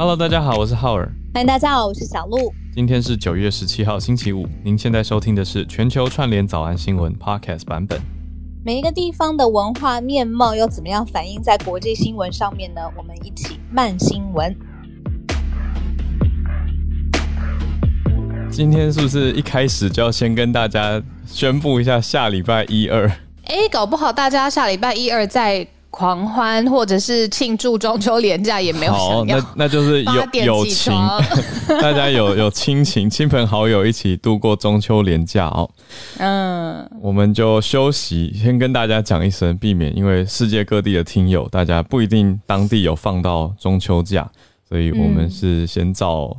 Hello，大家好，我是浩尔。欢迎大家好，我是小鹿。今天是九月十七号，星期五。您现在收听的是全球串联早安新闻 Podcast 版本。每一个地方的文化面貌又怎么样反映在国际新闻上面呢？我们一起慢新闻。今天是不是一开始就要先跟大家宣布一下下礼拜一二？哎，搞不好大家下礼拜一二在。狂欢或者是庆祝中秋连假也没有好，那那就是有友情，大家有有亲情、亲朋好友一起度过中秋连假哦。嗯，我们就休息，先跟大家讲一声，避免因为世界各地的听友，大家不一定当地有放到中秋假，所以我们是先照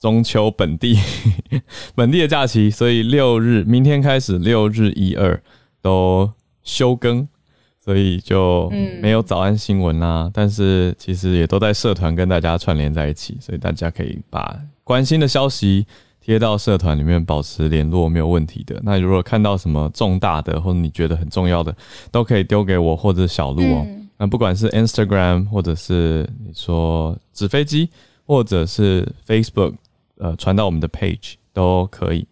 中秋本地 本地的假期，所以六日明天开始六日一二都休更。所以就没有早安新闻啦，但是其实也都在社团跟大家串联在一起，所以大家可以把关心的消息贴到社团里面，保持联络没有问题的。那如果看到什么重大的或者你觉得很重要的，都可以丢给我或者小鹿哦。那不管是 Instagram 或者是你说纸飞机，或者是 Facebook，呃，传到我们的 page 都可以。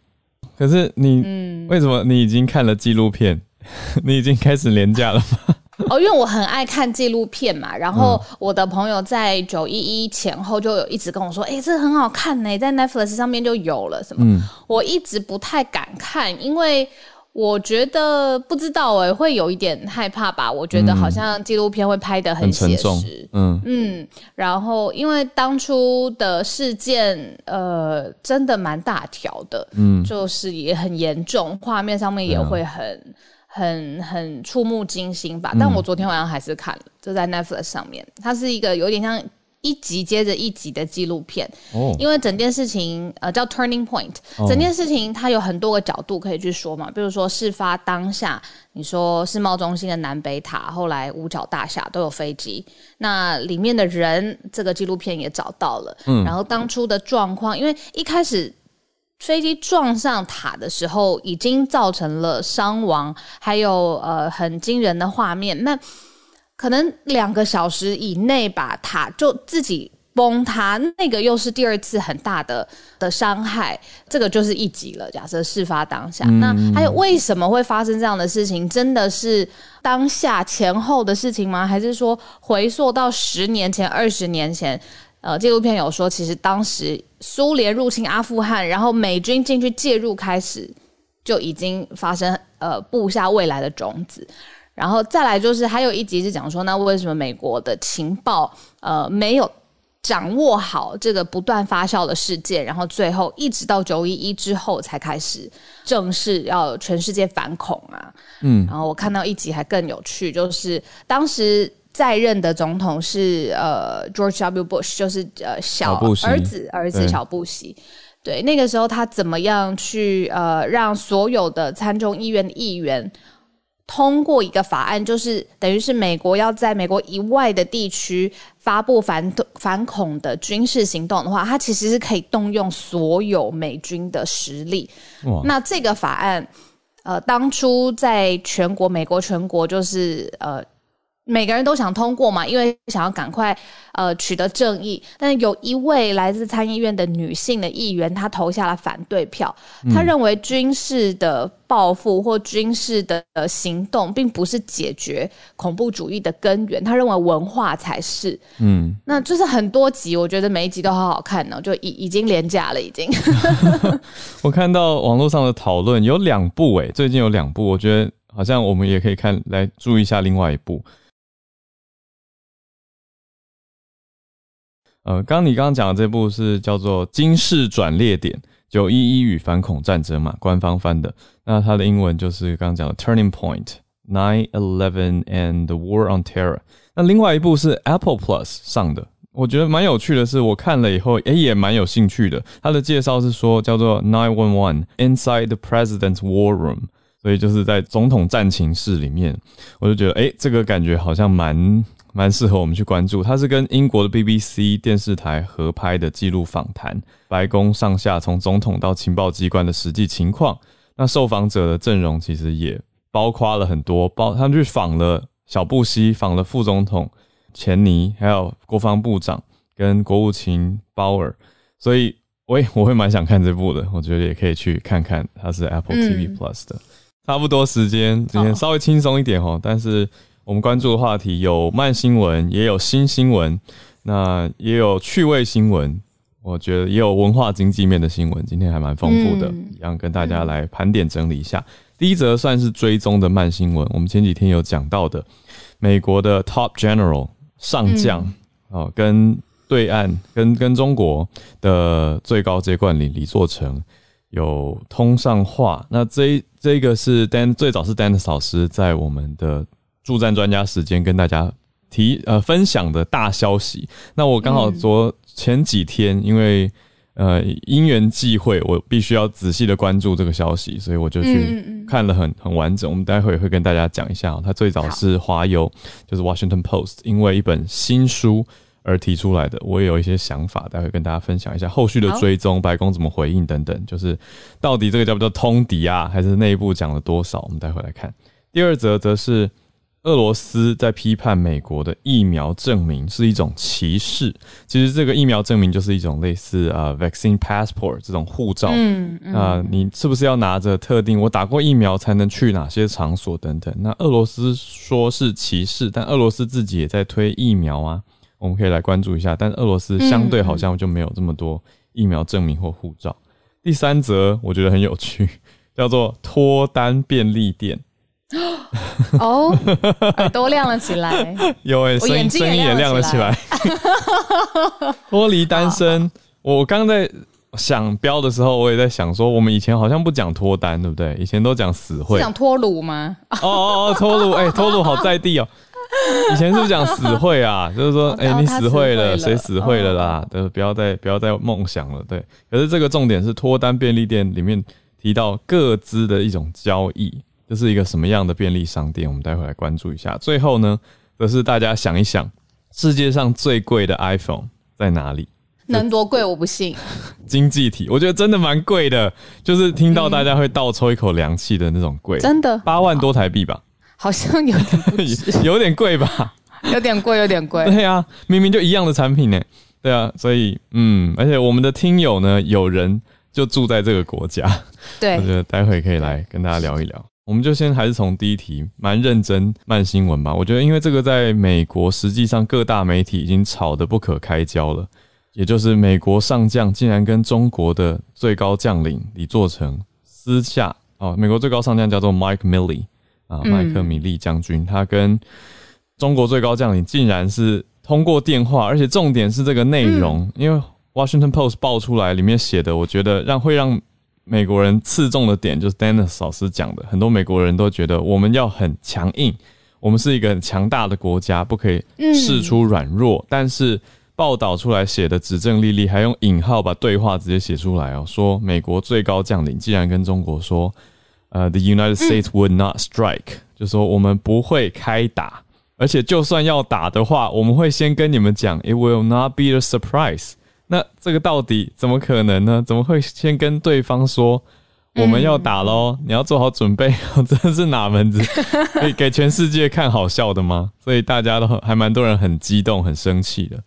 可是你为什么你已经看了纪录片？你已经开始廉价了吗？哦，因为我很爱看纪录片嘛，然后我的朋友在九一一前后就有一直跟我说：“哎，这很好看呢，在 Netflix 上面就有了什么。”我一直不太敢看，因为我觉得不知道哎，会有一点害怕吧。我觉得好像纪录片会拍的很写实，嗯嗯。然后因为当初的事件，呃，真的蛮大条的，嗯，就是也很严重，画面上面也会很。很很触目惊心吧，但我昨天晚上还是看了，就在 Netflix 上面。它是一个有点像一集接着一集的纪录片，哦，因为整件事情呃叫 Turning Point，整件事情它有很多个角度可以去说嘛，比如说事发当下，你说世贸中心的南北塔，后来五角大厦都有飞机，那里面的人这个纪录片也找到了，嗯，然后当初的状况，因为一开始。飞机撞上塔的时候，已经造成了伤亡，还有呃很惊人的画面。那可能两个小时以内吧，塔就自己崩塌，那个又是第二次很大的的伤害。这个就是一级了。假设事发当下，那还有为什么会发生这样的事情？真的是当下前后的事情吗？还是说回溯到十年前、二十年前？呃，纪录片有说，其实当时苏联入侵阿富汗，然后美军进去介入，开始就已经发生呃布下未来的种子。然后再来就是还有一集是讲说，那为什么美国的情报呃没有掌握好这个不断发酵的事件，然后最后一直到九一一之后才开始正式要全世界反恐啊？嗯，然后我看到一集还更有趣，就是当时。在任的总统是呃 George W. Bush，就是呃小儿子儿子小布希。对，那个时候他怎么样去呃让所有的参众议院的议员通过一个法案，就是等于是美国要在美国以外的地区发布反反恐的军事行动的话，他其实是可以动用所有美军的实力。那这个法案呃当初在全国美国全国就是呃。每个人都想通过嘛，因为想要赶快呃取得正义。但是有一位来自参议院的女性的议员，她投下了反对票。她认为军事的报复或军事的行动并不是解决恐怖主义的根源，她认为文化才是。嗯，那就是很多集，我觉得每一集都好好看呢，就已已经廉价了，已经。我看到网络上的讨论有两部，哎，最近有两部，我觉得好像我们也可以看来注意一下另外一部。呃，刚你刚刚讲的这部是叫做《金氏转捩点：九一一与反恐战争》嘛，官方翻的。那它的英文就是刚刚讲的《Turning Point: Nine Eleven and the War on Terror》。那另外一部是 Apple Plus 上的，我觉得蛮有趣的是，我看了以后，诶，也蛮有兴趣的。它的介绍是说叫做 Nine One One Inside the President's War Room，所以就是在总统战情室里面，我就觉得，诶，这个感觉好像蛮。蛮适合我们去关注，它是跟英国的 BBC 电视台合拍的记录访谈，白宫上下从总统到情报机关的实际情况。那受访者的阵容其实也包括了很多，包他们去访了小布希，访了副总统钱尼，还有国防部长跟国务卿鲍尔，所以我也我会蛮想看这部的，我觉得也可以去看看，它是 Apple TV Plus 的。差不多时间，今天稍微轻松一点哦，但是我们关注的话题有慢新闻，也有新新闻，那也有趣味新闻，我觉得也有文化经济面的新闻，今天还蛮丰富的，一样跟大家来盘点整理一下。第一则算是追踪的慢新闻，我们前几天有讲到的，美国的 Top General 上将哦，跟对岸跟跟中国的最高阶冠领李作成有通上话。那这这个是 Dan 最早是 Dan 老师在我们的助战专家时间跟大家提呃分享的大消息。那我刚好昨前几天因为。呃，因缘际会，我必须要仔细的关注这个消息，所以我就去看了很很完整。我们待会会跟大家讲一下，他最早是华邮，就是 Washington Post，因为一本新书而提出来的。我也有一些想法，待会跟大家分享一下后续的追踪，白宫怎么回应等等。就是到底这个叫不叫通敌啊，还是内部讲了多少？我们待会来看。第二则则是。俄罗斯在批判美国的疫苗证明是一种歧视。其实这个疫苗证明就是一种类似啊，vaccine passport 这种护照。嗯嗯。啊，你是不是要拿着特定我打过疫苗才能去哪些场所等等？那俄罗斯说是歧视，但俄罗斯自己也在推疫苗啊。我们可以来关注一下。但俄罗斯相对好像就没有这么多疫苗证明或护照。第三则我觉得很有趣，叫做脱单便利店。哦，耳朵亮了起来，有哎，声音声音也亮了起来。脱离单身，我刚刚在想标的时候，我也在想说，我们以前好像不讲脱单，对不对？以前都讲死会，讲脱乳吗？哦哦哦，脱乳，哎，脱乳好在地哦。以前是不是讲死会啊？就是说，哎，你死会了，谁死会了啦？都不要再不要再梦想了。对，可是这个重点是脱单便利店里面提到各自的一种交易。这是一个什么样的便利商店？我们待会来关注一下。最后呢，则是大家想一想，世界上最贵的 iPhone 在哪里？能多贵？我不信。经济体，我觉得真的蛮贵的，就是听到大家会倒抽一口凉气的那种贵。真的？八万多台币吧？好像有点 有点贵吧？有点贵，有点贵。对啊，明明就一样的产品呢。对啊，所以嗯，而且我们的听友呢，有人就住在这个国家。对，我觉得待会可以来跟大家聊一聊。我们就先还是从第一题蛮认真慢新闻吧。我觉得，因为这个在美国，实际上各大媒体已经吵得不可开交了。也就是美国上将竟然跟中国的最高将领李作成私下哦，美国最高上将叫做 Mike Milley 啊，麦克米利将军，他跟中国最高将领竟然是通过电话，而且重点是这个内容，因为 Washington Post 爆出来里面写的，我觉得让会让。美国人刺中的点就是 Dennis 老师讲的，很多美国人都觉得我们要很强硬，我们是一个很强大的国家，不可以示出软弱。但是报道出来写的指证丽丽，还用引号把对话直接写出来哦，说美国最高将领既然跟中国说，呃，The United States would not strike，就说我们不会开打，而且就算要打的话，我们会先跟你们讲，It will not be a surprise。那这个到底怎么可能呢？怎么会先跟对方说我们要打喽？你要做好准备，这是哪门子？给给全世界看好笑的吗？所以大家都还蛮多人很激动、很生气的。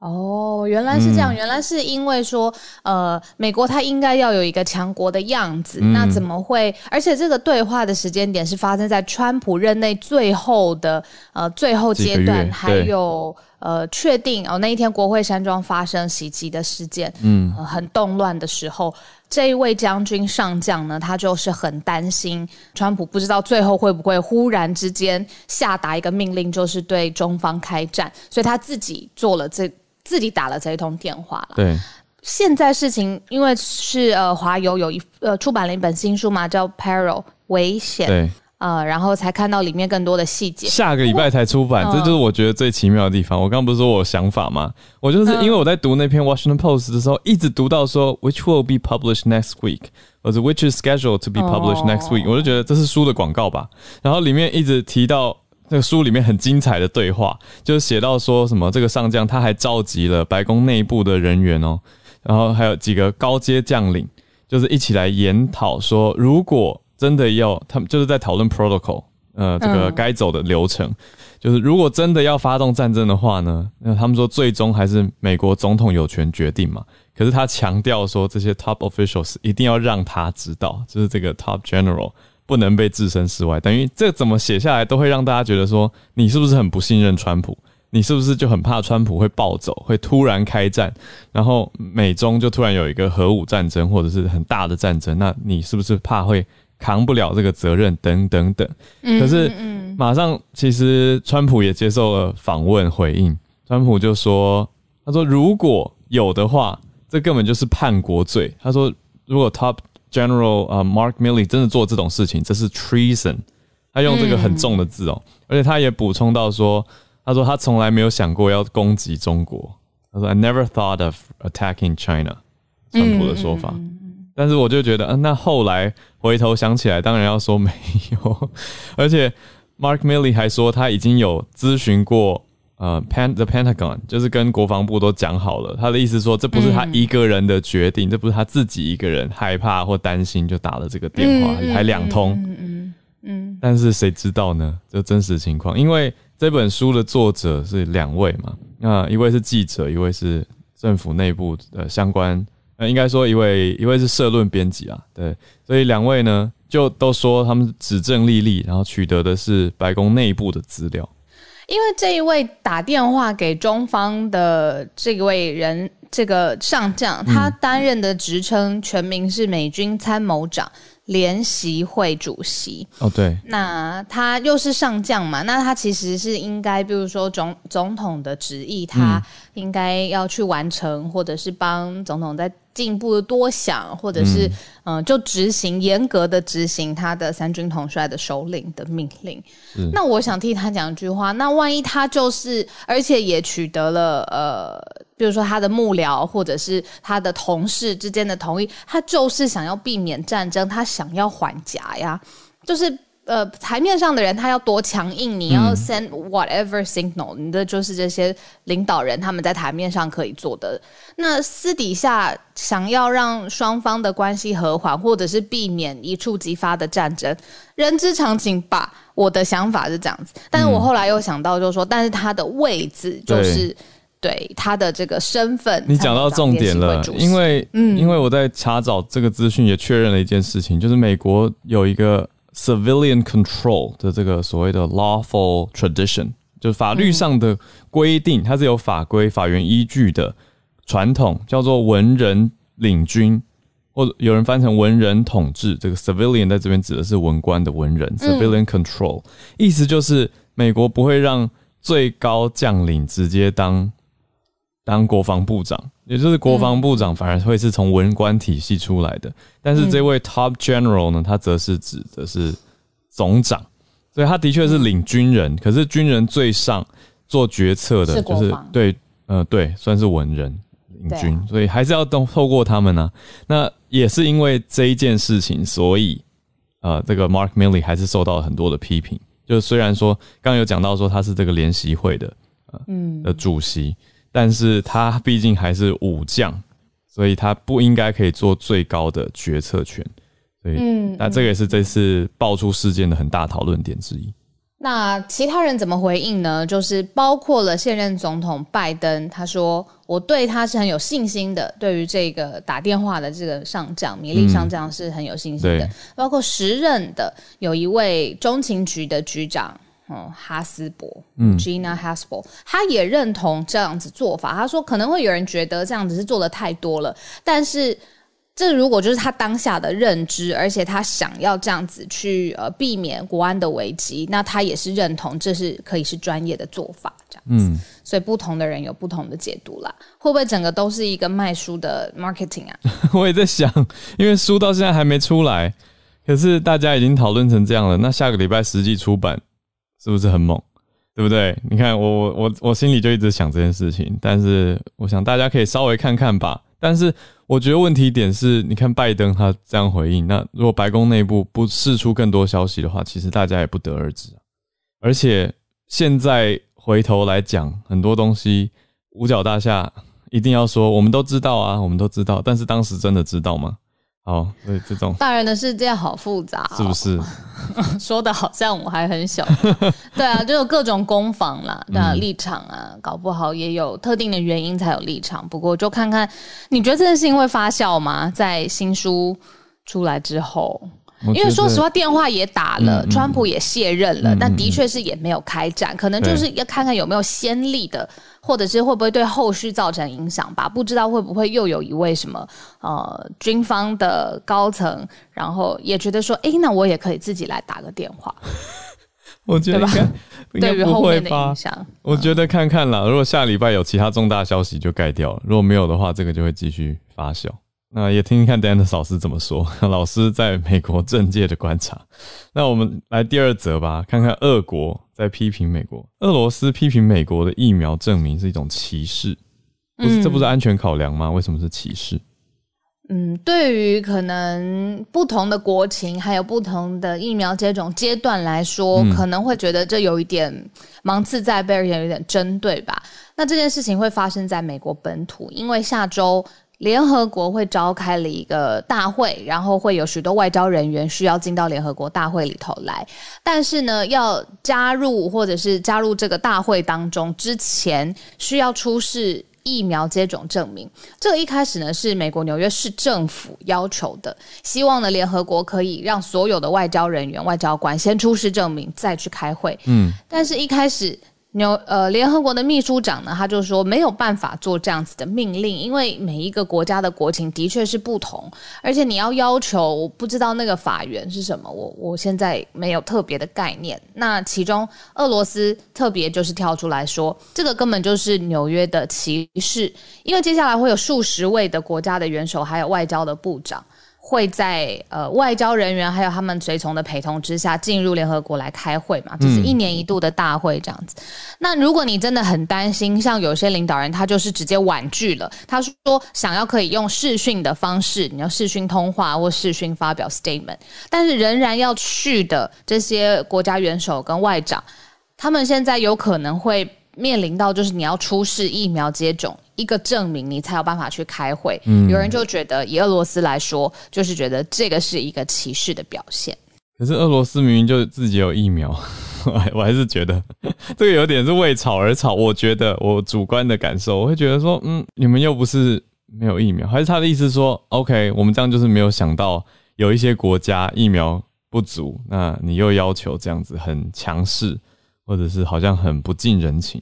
哦，原来是这样，原来是因为说，呃，美国它应该要有一个强国的样子，那怎么会？而且这个对话的时间点是发生在川普任内最后的呃最后阶段，还有呃确定哦那一天国会山庄发生袭击的事件，嗯，很动乱的时候，这一位将军上将呢，他就是很担心川普不知道最后会不会忽然之间下达一个命令，就是对中方开战，所以他自己做了这。自己打了这一通电话了。对，现在事情因为是呃华友有一呃出版了一本新书嘛，叫《Peril》危险。对，呃，然后才看到里面更多的细节。下个礼拜才出版，这就是我觉得最奇妙的地方。我刚刚不是说我想法吗？我就是因为我在读那篇《Washington Post》的时候，一直读到说 “which will be published next week”，或者 “which is scheduled to be published next week”，我就觉得这是书的广告吧。然后里面一直提到。那个书里面很精彩的对话，就是写到说什么这个上将他还召集了白宫内部的人员哦，然后还有几个高阶将领，就是一起来研讨说，如果真的要他们就是在讨论 protocol，呃，这个该走的流程，就是如果真的要发动战争的话呢，那他们说最终还是美国总统有权决定嘛。可是他强调说，这些 top officials 一定要让他知道，就是这个 top general 不能被置身事外。等于这怎么写下来，都会让大家觉得说，你是不是很不信任川普？你是不是就很怕川普会暴走，会突然开战，然后美中就突然有一个核武战争，或者是很大的战争？那你是不是怕会？扛不了这个责任，等等等。可是马上，其实川普也接受了访问回应。川普就说：“他说如果有的话，这根本就是叛国罪。他说，如果 Top General 啊 Mark Milley 真的做这种事情，这是 treason。他用这个很重的字哦，而且他也补充到说：他说他从来没有想过要攻击中国。他说 I never thought of attacking China。川普的说法。”但是我就觉得，嗯，那后来回头想起来，当然要说没有。而且，Mark Milley 还说他已经有咨询过，呃，Pan the Pentagon，就是跟国防部都讲好了。他的意思说，这不是他一个人的决定，这不是他自己一个人害怕或担心就打了这个电话，还两通。嗯嗯嗯。但是谁知道呢？这真实情况，因为这本书的作者是两位嘛，那一位是记者，一位是政府内部的相关。那应该说一位一位是社论编辑啊，对，所以两位呢就都说他们指证莉莉，然后取得的是白宫内部的资料。因为这一位打电话给中方的这位人，这个上将，他担任的职称全名是美军参谋长。联席会主席哦，对，那他又是上将嘛，那他其实是应该，比如说总总统的旨意，他应该要去完成，或者是帮总统再进一步多想，或者是嗯，就执行严格的执行他的三军统帅的首领的命令。那我想替他讲一句话，那万一他就是，而且也取得了呃。比如说他的幕僚或者是他的同事之间的同意，他就是想要避免战争，他想要缓夹呀。就是呃，台面上的人他要多强硬，你要 send whatever signal，你的就是这些领导人他们在台面上可以做的。那私底下想要让双方的关系和缓，或者是避免一触即发的战争，人之常情吧。我的想法是这样子，但是我后来又想到，就是说，但是他的位置就是。对他的这个身份，你讲到重点了，因为，嗯，因为我在查找这个资讯，也确认了一件事情，就是美国有一个 civilian control 的这个所谓的 lawful tradition，就是法律上的规定，它是有法规、法源依据的传统，叫做文人领军，或者有人翻成文人统治。这个 civilian 在这边指的是文官的文人，civilian control，意思就是美国不会让最高将领直接当。当国防部长，也就是国防部长，反而会是从文官体系出来的。但是这位 Top General 呢，他则是指的是总长，所以他的确是领军人。可是军人最上做决策的，就是对，呃，对，算是文人领军，所以还是要透透过他们呢。那也是因为这一件事情，所以呃，这个 Mark Milley 还是受到了很多的批评。就虽然说刚刚有讲到说他是这个联席会的，嗯，的主席。但是他毕竟还是武将，所以他不应该可以做最高的决策权。所以，嗯那这个也是这次爆出事件的很大讨论点之一。那其他人怎么回应呢？就是包括了现任总统拜登，他说我对他是很有信心的。对于这个打电话的这个上将，米利上将是很有信心的。包括时任的有一位中情局的局长。哦，哈斯伯，嗯，Gina Haspel，他也认同这样子做法。他说可能会有人觉得这样子是做的太多了，但是这如果就是他当下的认知，而且他想要这样子去呃避免国安的危机，那他也是认同这是可以是专业的做法，这样子。所以不同的人有不同的解读啦。会不会整个都是一个卖书的 marketing 啊？我也在想，因为书到现在还没出来，可是大家已经讨论成这样了，那下个礼拜实际出版。是不是很猛，对不对？你看我我我我心里就一直想这件事情，但是我想大家可以稍微看看吧。但是我觉得问题点是，你看拜登他这样回应，那如果白宫内部不释出更多消息的话，其实大家也不得而知。而且现在回头来讲，很多东西五角大厦一定要说，我们都知道啊，我们都知道，但是当时真的知道吗？好，所以这种大人的世界好复杂，是不是？说的好像我还很小。对啊，就有各种攻防啦，那立场啊，搞不好也有特定的原因才有立场。不过就看看，你觉得这件事情会发酵吗？在新书出来之后？因为说实话，电话也打了，川普也卸任了，但的确是也没有开展，可能就是要看看有没有先例的，或者是会不会对后续造成影响吧。不知道会不会又有一位什么呃军方的高层，然后也觉得说，哎，那我也可以自己来打个电话。我觉得对于后面的影响，我觉得看看了。如果下礼拜有其他重大消息就盖掉了，如果没有的话，这个就会继续发酵。那也听听看 Dan 的老师怎么说。老师在美国政界的观察。那我们来第二则吧，看看俄国在批评美国，俄罗斯批评美国的疫苗证明是一种歧视。不是，这不是安全考量吗？为什么是歧视？嗯，对于可能不同的国情，还有不同的疫苗接种阶段来说，可能会觉得这有一点芒刺在背，而且有点针对吧。那这件事情会发生在美国本土，因为下周。联合国会召开了一个大会，然后会有许多外交人员需要进到联合国大会里头来。但是呢，要加入或者是加入这个大会当中之前，需要出示疫苗接种证明。这个一开始呢是美国纽约市政府要求的，希望呢联合国可以让所有的外交人员、外交官先出示证明，再去开会。嗯，但是一开始。纽呃，联合国的秘书长呢，他就说没有办法做这样子的命令，因为每一个国家的国情的确是不同，而且你要要求，我不知道那个法源是什么，我我现在没有特别的概念。那其中俄罗斯特别就是跳出来说，这个根本就是纽约的歧视，因为接下来会有数十位的国家的元首，还有外交的部长。会在呃外交人员还有他们随从的陪同之下进入联合国来开会嘛，就是一年一度的大会这样子。那如果你真的很担心，像有些领导人他就是直接婉拒了，他说想要可以用视讯的方式，你要视讯通话或视讯发表 statement，但是仍然要去的这些国家元首跟外长，他们现在有可能会。面临到就是你要出示疫苗接种一个证明，你才有办法去开会。有人就觉得以俄罗斯来说，就是觉得这个是一个歧视的表现。可是俄罗斯明明就自己有疫苗，我还是觉得 这个有点是为吵而吵。我觉得我主观的感受，我会觉得说，嗯，你们又不是没有疫苗，还是他的意思说，OK，我们这样就是没有想到有一些国家疫苗不足，那你又要求这样子很强势。或者是好像很不近人情。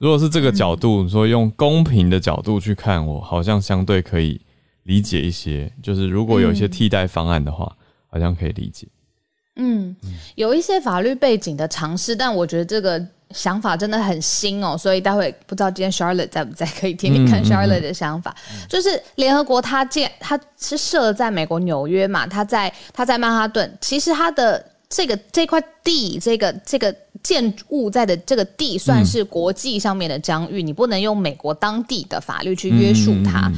如果是这个角度说，用公平的角度去看，我好像相对可以理解一些。就是如果有一些替代方案的话，好像可以理解。嗯，有一些法律背景的尝试，但我觉得这个想法真的很新哦。所以待会不知道今天 Charlotte 在不在，可以听听看 Charlotte 的想法。就是联合国它建，它是设在美国纽约嘛，它在它在曼哈顿，其实它的。这个这块地，这个这个建物在的这个地，算是国际上面的疆域，你不能用美国当地的法律去约束它。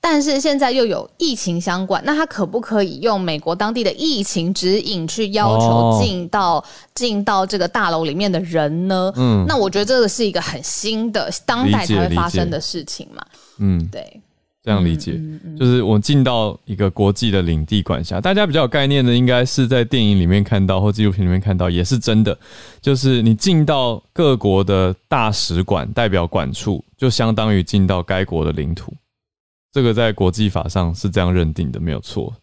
但是现在又有疫情相关，那他可不可以用美国当地的疫情指引去要求进到进到这个大楼里面的人呢？嗯，那我觉得这个是一个很新的当代才会发生的事情嘛。嗯，对。这样理解，就是我进到一个国际的领地管辖，大家比较有概念的，应该是在电影里面看到或纪录片里面看到，也是真的。就是你进到各国的大使馆、代表馆处，就相当于进到该国的领土。这个在国际法上是这样认定的，没有错。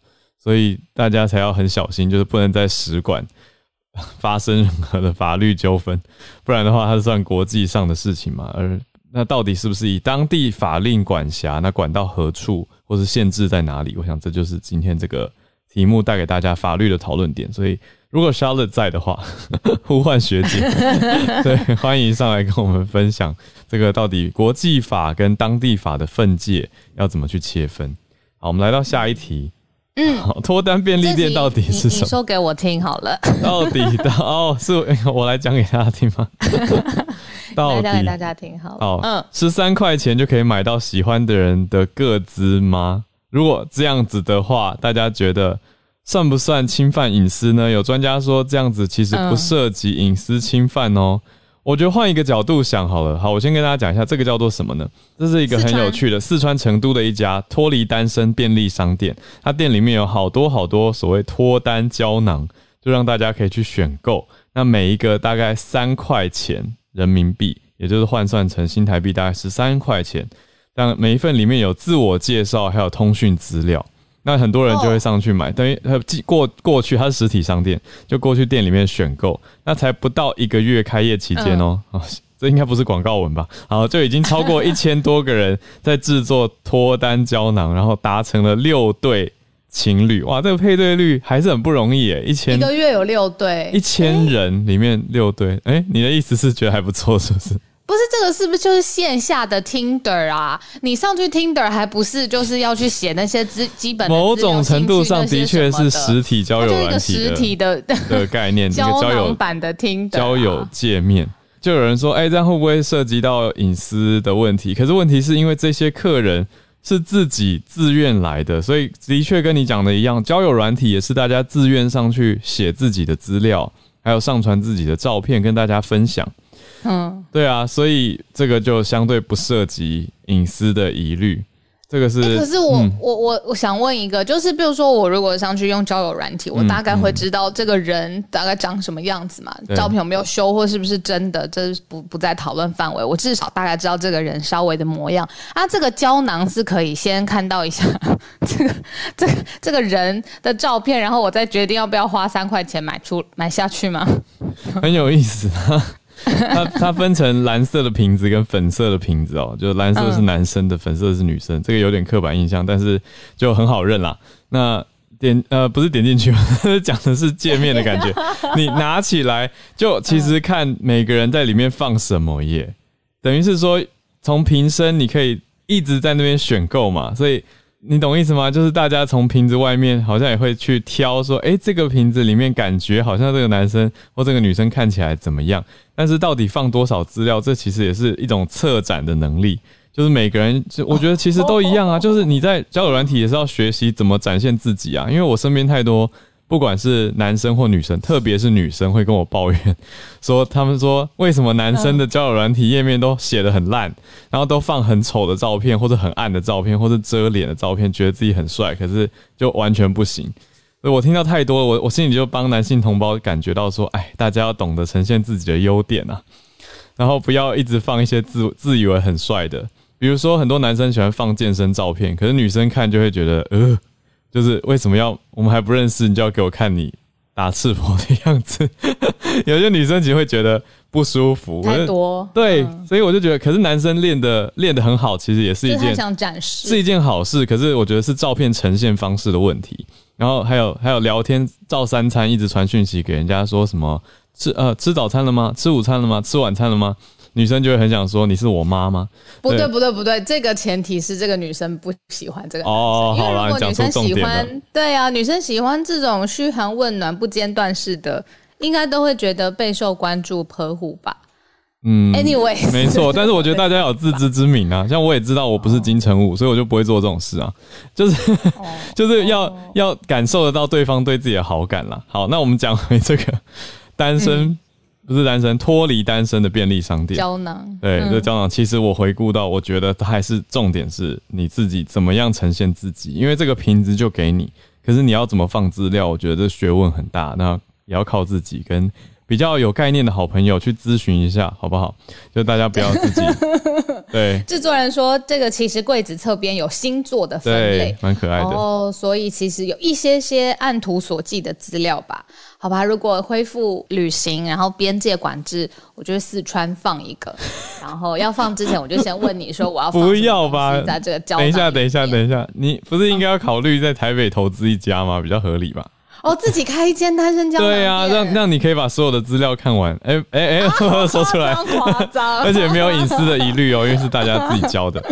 所以大家才要很小心，就是不能在使馆 发生任何的法律纠纷，不然的话，它是算国际上的事情嘛。而那到底是不是以当地法令管辖？那管到何处，或是限制在哪里？我想这就是今天这个题目带给大家法律的讨论点。所以，如果 Charlotte 在的话，呼唤学姐，对，欢迎上来跟我们分享这个到底国际法跟当地法的分界要怎么去切分。好，我们来到下一题。嗯，脱单便利店到底是什么？你说给我听好了。到底的哦，是 我来讲给大家听吗？到底大家听好。了，嗯，十三块钱就可以买到喜欢的人的个资吗？如果这样子的话，大家觉得算不算侵犯隐私呢？有专家说这样子其实不涉及隐私侵犯哦。我觉得换一个角度想好了，好，我先跟大家讲一下，这个叫做什么呢？这是一个很有趣的四川成都的一家脱离单身便利商店，它店里面有好多好多所谓脱单胶囊，就让大家可以去选购。那每一个大概三块钱人民币，也就是换算成新台币大概十三块钱。但每一份里面有自我介绍，还有通讯资料。那很多人就会上去买，等于他过过去，它是实体商店，就过去店里面选购。那才不到一个月开业期间哦，这应该不是广告文吧？好，就已经超过一千多个人在制作脱单胶囊，然后达成了六对情侣。哇，这个配对率还是很不容易诶，一千一个月有六对，一千人里面六对。哎，你的意思是觉得还不错，是不是？不是这个，是不是就是线下的 Tinder 啊？你上去 Tinder 还不是就是要去写那些基基本某种程度上的确是实体交友软体实体的的概念，交友版的 Tinder 交友界面。就有人说，哎，这样会不会涉及到隐私的问题？可是问题是因为这些客人是自己自愿来的，所以的确跟你讲的一样，交友软体也是大家自愿上去写自己的资料，还有上传自己的照片跟大家分享。嗯，对啊，所以这个就相对不涉及隐私的疑虑。这个是，可是我我我我想问一个，就是比如说我如果上去用交友软体，我大概会知道这个人大概长什么样子嘛？照片有没有修，或是不是真的？这不不在讨论范围。我至少大概知道这个人稍微的模样啊。这个胶囊是可以先看到一下这个这个这个人的照片，然后我再决定要不要花三块钱买出买下去吗？很有意思。它它分成蓝色的瓶子跟粉色的瓶子哦，就蓝色是男生的，粉色是女生，这个有点刻板印象，但是就很好认啦。那点呃不是点进去，讲的是界面的感觉。你拿起来就其实看每个人在里面放什么耶，等于是说从瓶身你可以一直在那边选购嘛，所以。你懂意思吗？就是大家从瓶子外面好像也会去挑，说，哎，这个瓶子里面感觉好像这个男生或这个女生看起来怎么样？但是到底放多少资料，这其实也是一种策展的能力。就是每个人，就我觉得其实都一样啊。就是你在交友软体也是要学习怎么展现自己啊。因为我身边太多。不管是男生或女生，特别是女生会跟我抱怨，说他们说为什么男生的交友软体页面都写的很烂，然后都放很丑的照片，或者很暗的照片，或者遮脸的照片，觉得自己很帅，可是就完全不行。所以我听到太多，我我心里就帮男性同胞感觉到说，哎，大家要懂得呈现自己的优点啊，然后不要一直放一些自自以为很帅的，比如说很多男生喜欢放健身照片，可是女生看就会觉得，呃。就是为什么要我们还不认识，你就要给我看你打赤膊的样子？有些女生其实会觉得不舒服。太多对，所以我就觉得，可是男生练的练的很好，其实也是一件想展示，是一件好事。可是我觉得是照片呈现方式的问题。然后还有还有聊天照三餐，一直传讯息给人家说什么吃呃吃早餐了吗？吃午餐了吗？吃晚餐了吗？女生就会很想说你是我妈吗？不对不对不对，这个前提是这个女生不喜欢这个哦，因为如果女生喜欢，对啊，女生喜欢这种嘘寒问暖、不间断式的，应该都会觉得备受关注、呵护吧。嗯，anyway，没错，但是我觉得大家有自知之明啊，像我也知道我不是金城武，所以我就不会做这种事啊，就是就是要要感受得到对方对自己的好感啦。好，那我们讲回这个单身。不是单身，脱离单身的便利商店胶囊。对，这胶囊其实我回顾到，我觉得它还是重点是你自己怎么样呈现自己，因为这个瓶子就给你，可是你要怎么放资料，我觉得这学问很大，那也要靠自己跟比较有概念的好朋友去咨询一下，好不好？就大家不要自己。对，制作人说这个其实柜子侧边有星座的分类，蛮可爱的哦，所以其实有一些些按图索骥的资料吧。好吧，如果恢复旅行，然后边界管制，我觉得四川放一个，然后要放之前，我就先问你说我要不要吧？在这个交等一下，等一下，等一下，你不是应该要考虑在台北投资一家吗？比较合理吧？哦，自己开一间单身胶囊对啊，让让你可以把所有的资料看完。哎哎哎，说出来，夸张，而且没有隐私的疑虑哦，因为是大家自己交的。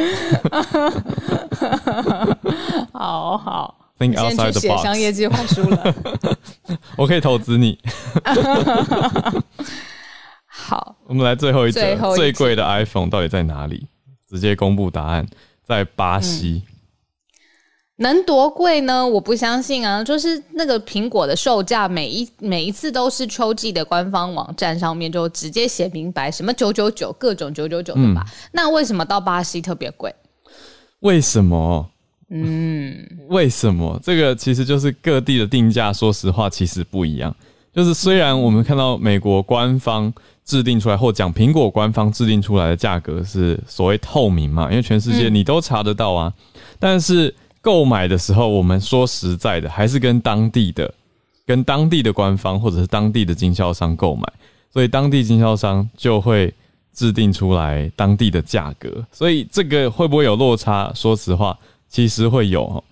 好 好。先去写商业计划书了，我可以投资你。好，我们来最后一则，最贵的 iPhone 到底在哪里？直接公布答案，在巴西。能多贵呢？我不相信啊！就是那个苹果的售价，每一每一次都是秋季的官方网站上面就直接写明白，什么九九九，各种九九九的吧？那为什么到巴西特别贵？为什么？嗯，为什么？这个其实就是各地的定价，说实话其实不一样。就是虽然我们看到美国官方制定出来，或讲苹果官方制定出来的价格是所谓透明嘛，因为全世界你都查得到啊，但是。购买的时候，我们说实在的，还是跟当地的、跟当地的官方或者是当地的经销商购买，所以当地经销商就会制定出来当地的价格，所以这个会不会有落差？说实话，其实会有。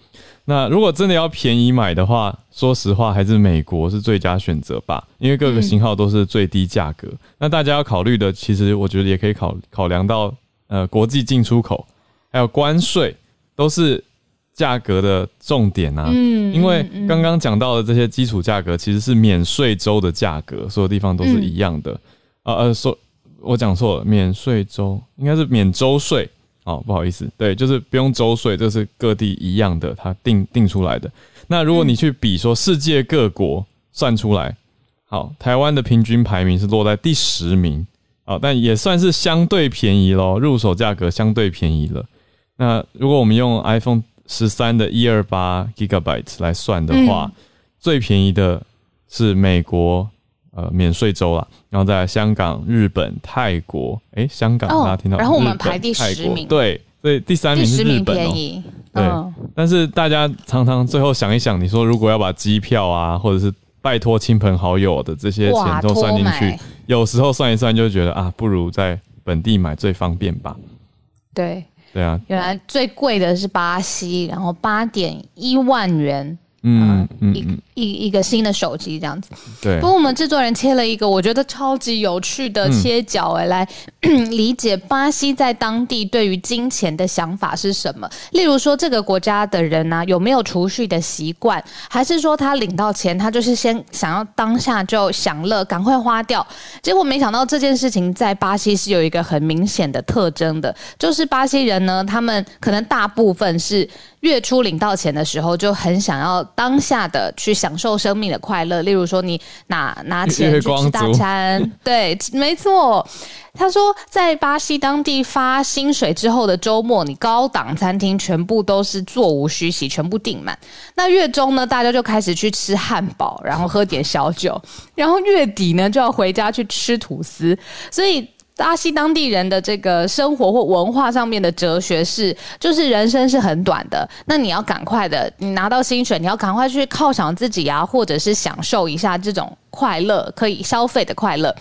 那如果真的要便宜买的话，说实话，还是美国是最佳选择吧，因为各个型号都是最低价格。那大家要考虑的，其实我觉得也可以考考量到，呃，国际进出口还有关税都是。价格的重点啊，嗯，因为刚刚讲到的这些基础价格其实是免税州的价格，所有地方都是一样的。呃呃，说我讲错了，免税州应该是免州税哦，不好意思，对，就是不用周税，这是各地一样的，它定定出来的。那如果你去比说世界各国算出来，好，台湾的平均排名是落在第十名，啊，但也算是相对便宜咯，入手价格相对便宜了。那如果我们用 iPhone。十三的一二八 gigabyte 来算的话，最便宜的是美国，呃，免税州啦，然后在香港、日本、泰国，哎，香港大家听到，然后我们排第十名，对，所以第三名是日本哦，对，但是大家常常最后想一想，你说如果要把机票啊，或者是拜托亲朋好友的这些钱都算进去，有时候算一算就觉得啊，不如在本地买最方便吧，对。对啊，原来最贵的是巴西，然后八点一万元。嗯嗯，一一一个新的手机这样子。对。不过我们制作人切了一个我觉得超级有趣的切角，哎，来 理解巴西在当地对于金钱的想法是什么。例如说，这个国家的人呢有没有储蓄的习惯，还是说他领到钱他就是先想要当下就享乐，赶快花掉？结果没想到这件事情在巴西是有一个很明显的特征的，就是巴西人呢，他们可能大部分是。月初领到钱的时候，就很想要当下的去享受生命的快乐。例如说，你拿拿钱去吃大餐，对，没错。他说，在巴西当地发薪水之后的周末，你高档餐厅全部都是座无虚席，全部订满。那月中呢，大家就开始去吃汉堡，然后喝点小酒，然后月底呢，就要回家去吃吐司。所以。巴西当地人的这个生活或文化上面的哲学是，就是人生是很短的，那你要赶快的，你拿到薪水，你要赶快去犒赏自己啊，或者是享受一下这种快乐，可以消费的快乐。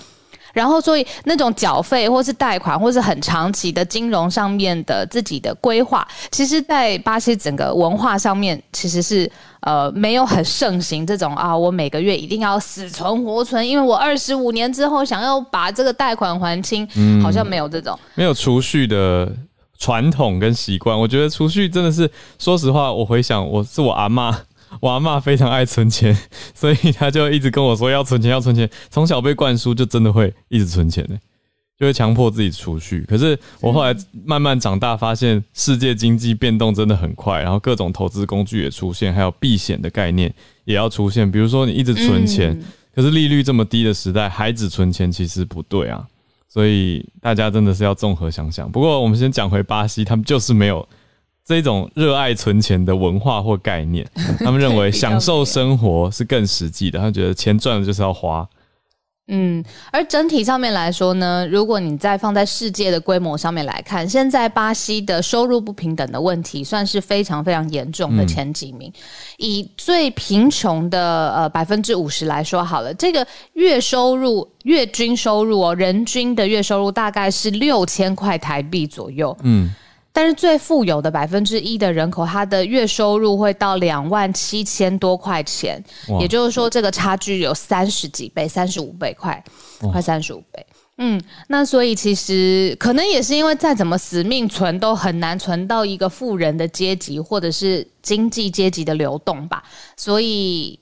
然后，所以那种缴费或是贷款，或是很长期的金融上面的自己的规划，其实，在巴西整个文化上面，其实是呃没有很盛行这种啊，我每个月一定要死存活存，因为我二十五年之后想要把这个贷款还清，好像没有这种没有储蓄的传统跟习惯。我觉得储蓄真的是，说实话，我回想我是我阿妈。我阿妈非常爱存钱，所以他就一直跟我说要存钱，要存钱。从小被灌输，就真的会一直存钱呢，就会强迫自己储蓄。可是我后来慢慢长大，发现世界经济变动真的很快，然后各种投资工具也出现，还有避险的概念也要出现。比如说你一直存钱，可是利率这么低的时代，还只存钱其实不对啊。所以大家真的是要综合想想。不过我们先讲回巴西，他们就是没有。这种热爱存钱的文化或概念，他们认为享受生活是更实际的。他觉得钱赚了就是要花。嗯，而整体上面来说呢，如果你再放在世界的规模上面来看，现在巴西的收入不平等的问题算是非常非常严重的前几名。以最贫穷的呃百分之五十来说好了，这个月收入月均收入哦，人均的月收入大概是六千块台币左右。嗯。但是最富有的百分之一的人口，他的月收入会到两万七千多块钱，也就是说，这个差距有三十几倍，三十五倍快，快三十五倍。嗯，那所以其实可能也是因为再怎么死命存，都很难存到一个富人的阶级，或者是经济阶级的流动吧，所以。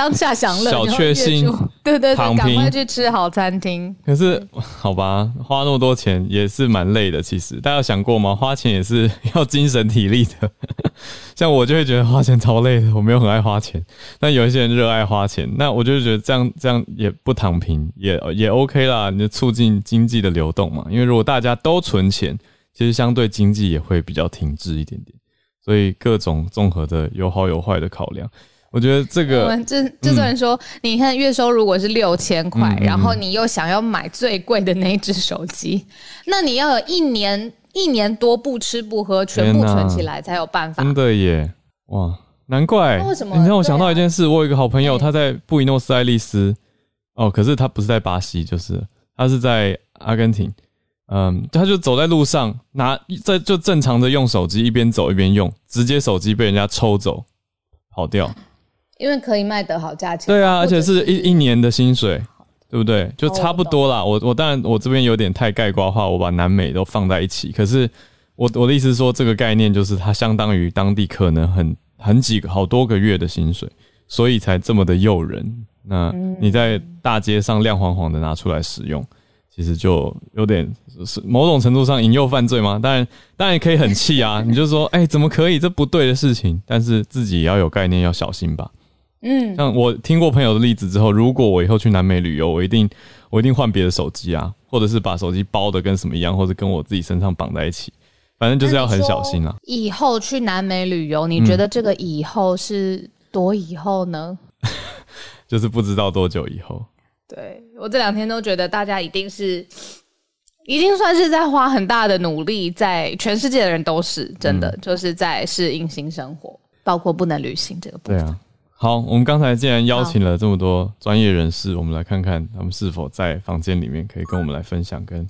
当下享乐，小确幸，对对对，赶快去吃好餐厅。可是，好吧，花那么多钱也是蛮累的。其实，大家有想过吗？花钱也是 要精神体力的。像我就会觉得花钱超累的，我没有很爱花钱。但有一些人热爱花钱，那我就觉得这样这样也不躺平，也也 OK 啦，你就促进经济的流动嘛。因为如果大家都存钱，其实相对经济也会比较停滞一点点。所以各种综合的有好有坏的考量。我觉得这个，这这算说，你看月收如果是六千块，然后你又想要买最贵的那只手机，那你要有一年一年多不吃不喝，全部存起来才有办法。真的耶，哇，难怪。为什么？你让我想到一件事，我有一个好朋友，他在布宜诺斯艾利斯，哦，可是他不是在巴西，就是他是在阿根廷，嗯，他就走在路上，拿在就正常的用手机，一边走一边用，直接手机被人家抽走，跑掉。因为可以卖得好价钱，对啊，而且是一一年的薪水，对不对？就差不多啦。我我当然我这边有点太盖瓜话，我把南美都放在一起。可是我我的意思是说，这个概念就是它相当于当地可能很很几个好多个月的薪水，所以才这么的诱人。那你在大街上亮晃晃的拿出来使用，其实就有点是某种程度上引诱犯罪吗？当然当然可以很气啊，你就说哎怎么可以这不对的事情，但是自己也要有概念，要小心吧。嗯，像我听过朋友的例子之后，如果我以后去南美旅游，我一定我一定换别的手机啊，或者是把手机包的跟什么一样，或者跟我自己身上绑在一起，反正就是要很小心啊。以后去南美旅游，你觉得这个以后是多以后呢？就是不知道多久以后。对我这两天都觉得大家一定是，一定算是在花很大的努力，在全世界的人都是真的，就是在适应新生活，包括不能旅行这个部分。好，我们刚才既然邀请了这么多专业人士，我们来看看他们是否在房间里面可以跟我们来分享，跟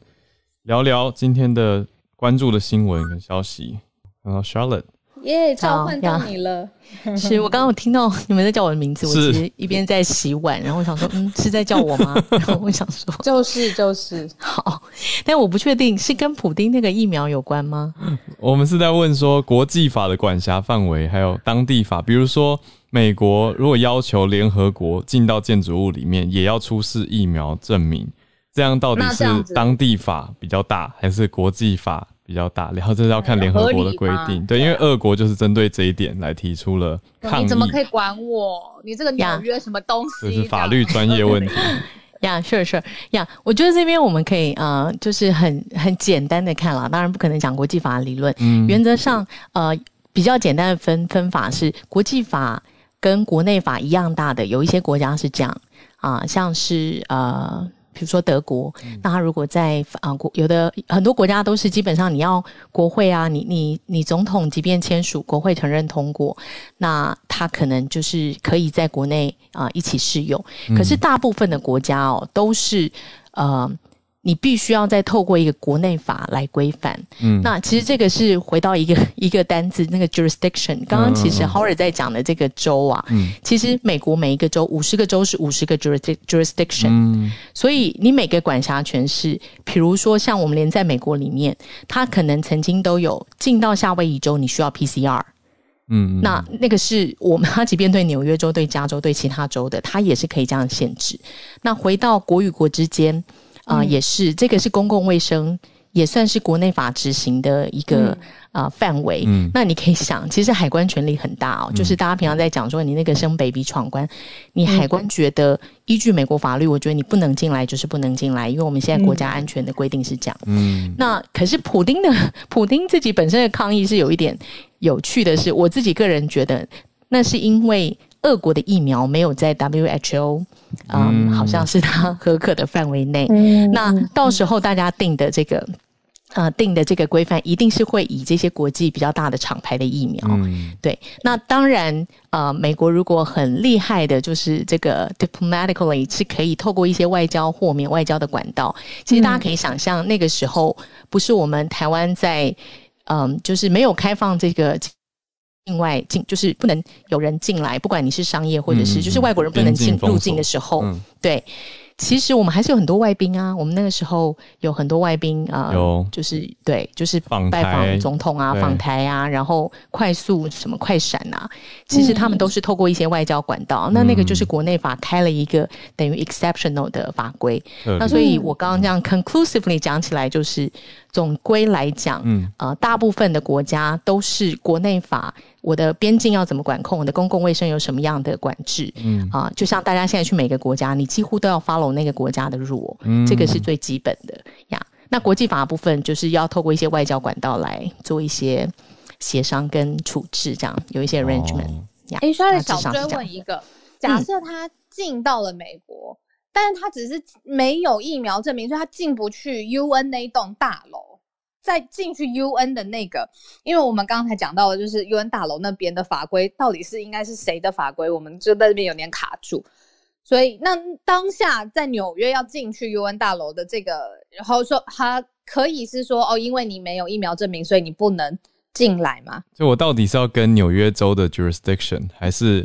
聊聊今天的关注的新闻跟消息。然后 Charlotte。耶，召唤到你了！是我刚刚有听到你们在叫我的名字，我其实一边在洗碗，然后我想说，嗯，是在叫我吗？然后我想说，就是就是好，但我不确定是跟普丁那个疫苗有关吗？我们是在问说国际法的管辖范围，还有当地法，比如说美国如果要求联合国进到建筑物里面也要出示疫苗证明，这样到底是当地法比较大，还是国际法？比较大，然后这是要看联合国的规定，对，因为俄国就是针对这一点来提出了抗议。你怎么可以管我？你这个纽约 什么东西？这是法律专业问题。呀，是是呀，我觉得这边我们可以啊，就是很很简单的看了，当然不可能讲国际法理论。嗯，原则上呃，比较简单的分分法是国际法跟国内法一样大的，有一些国家是这样啊，像是呃。比如说德国，那他如果在啊国有的很多国家都是基本上你要国会啊，你你你总统即便签署，国会承认通过，那他可能就是可以在国内啊一起适用。可是大部分的国家哦都是呃。你必须要再透过一个国内法来规范。嗯，那其实这个是回到一个 一个单字，那个 jurisdiction。刚刚其实 Howard 在讲的这个州啊，嗯，其实美国每一个州五十个州是五十个 jurisdiction。嗯，所以你每个管辖权是，比如说像我们连在美国里面，他可能曾经都有进到夏威夷州，你需要 PCR。嗯，那那个是我们，他即便对纽约州、对加州、对其他州的，他也是可以这样限制。那回到国与国之间。啊，也是，这个是公共卫生，也算是国内法执行的一个啊范围。嗯，那你可以想，其实海关权力很大哦。就是大家平常在讲说，你那个生 baby 闯关，你海关觉得依据美国法律，我觉得你不能进来，就是不能进来，因为我们现在国家安全的规定是这样。嗯，那可是普丁的 普丁自己本身的抗议是有一点有趣的是，我自己个人觉得，那是因为。俄国的疫苗没有在 WHO，嗯，好像是它合可的范围内。那到时候大家定的这个，呃，定的这个规范，一定是会以这些国际比较大的厂牌的疫苗。对，那当然，呃，美国如果很厉害的，就是这个 diplomatically 是可以透过一些外交豁免、外交的管道。其实大家可以想象，那个时候不是我们台湾在，嗯，就是没有开放这个。境外进就是不能有人进来，不管你是商业或者是就是外国人不能进入境的时候，对，其实我们还是有很多外宾啊。我们那个时候有很多外宾啊，有。就是对，就是拜访总统啊，访台啊，然后快速什么快闪啊，其实他们都是透过一些外交管道。那那个就是国内法开了一个等于 exceptional 的法规。那所以我刚刚这样 conclusively 讲起来，就是总归来讲，嗯，呃，大部分的国家都是国内法，我的边境要怎么管控，我的公共卫生有什么样的管制，嗯啊，就像大家现在去每个国家，你几乎都要 follow 那个国家的 rule，这个是最基本的呀。那国际法部分就是要透过一些外交管道来做一些协商跟处置，这样有一些 arrangement。哎，稍微小追问一个，假设他进到了美国。但是他只是没有疫苗证明，所以他进不去 UN 那栋大楼。再进去 UN 的那个，因为我们刚才讲到的，就是 UN 大楼那边的法规到底是应该是谁的法规，我们就在那边有点卡住。所以那当下在纽约要进去 UN 大楼的这个，然后说他可以是说哦，因为你没有疫苗证明，所以你不能。进来嘛？就我到底是要跟纽约州的 jurisdiction，还是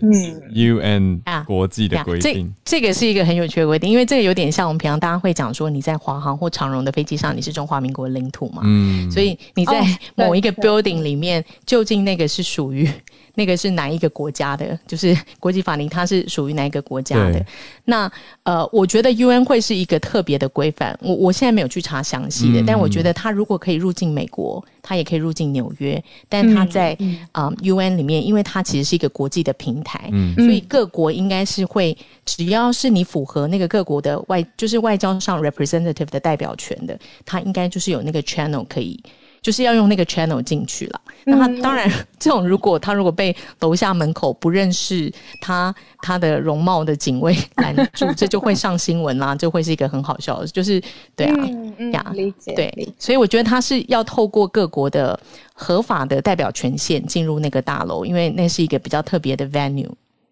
UN 国际的规定？这这个是一个很有趣的规定，因为这个有点像我们平常大家会讲说，你在华航或长荣的飞机上，你是中华民国领土嘛？嗯，所以你在某一个 building 里面，究竟那个是属于？那个是哪一个国家的？就是国际法庭，它是属于哪一个国家的？那呃，我觉得 UN 会是一个特别的规范。我我现在没有去查详细的，但我觉得它如果可以入境美国，它也可以入境纽约。但它在啊 UN 里面，因为它其实是一个国际的平台，所以各国应该是会，只要是你符合那个各国的外，就是外交上 representative 的代表权的，它应该就是有那个 channel 可以。就是要用那个 channel 进去了。那他当然，这种如果他如果被楼下门口不认识他他的容貌的警卫拦住，这就会上新闻啦，就会是一个很好笑的。就是对啊，呀，理解对。所以我觉得他是要透过各国的合法的代表权限进入那个大楼，因为那是一个比较特别的 venue，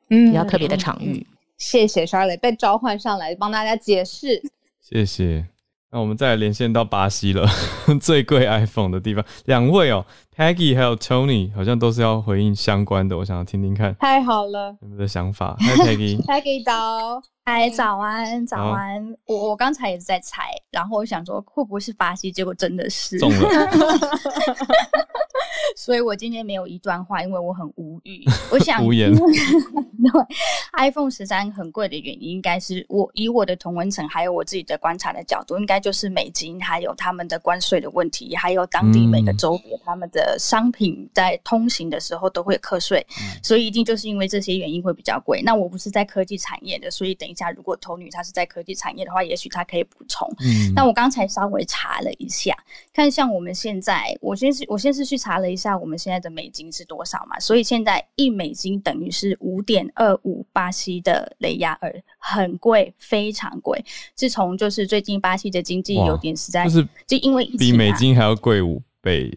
嗯，比较特别的场域。谢谢 Charlie 被召唤上来帮大家解释。谢谢。那我们再连线到巴西了，最贵 iPhone 的地方。两位哦，Peggy 还有 Tony 好像都是要回应相关的，我想要听听看。太好了，你们的想法。Hi Peggy。Peggy 早，嗨，早安，早安。我我刚才也是在猜，然后我想说会不会是巴西，结果真的是中了。所以我今天没有一段话，因为我很无语。我想，无言。iPhone 十三很贵的原因，应该是我以我的同文层，还有我自己的观察的角度，应该就是美金，还有他们的关税的问题，还有当地每个州别他们的商品在通行的时候都会课税，所以一定就是因为这些原因会比较贵。那我不是在科技产业的，所以等一下如果头女她是在科技产业的话，也许她可以补充。嗯那我刚才稍微查了一下，看像我们现在，我先是我先是去查了一下我们现在的美金是多少嘛，所以现在一美金等于是五点二五巴西的雷亚尔，很贵，非常贵。自从就是最近巴西的经济有点实在，就是就因为比美金还要贵五倍。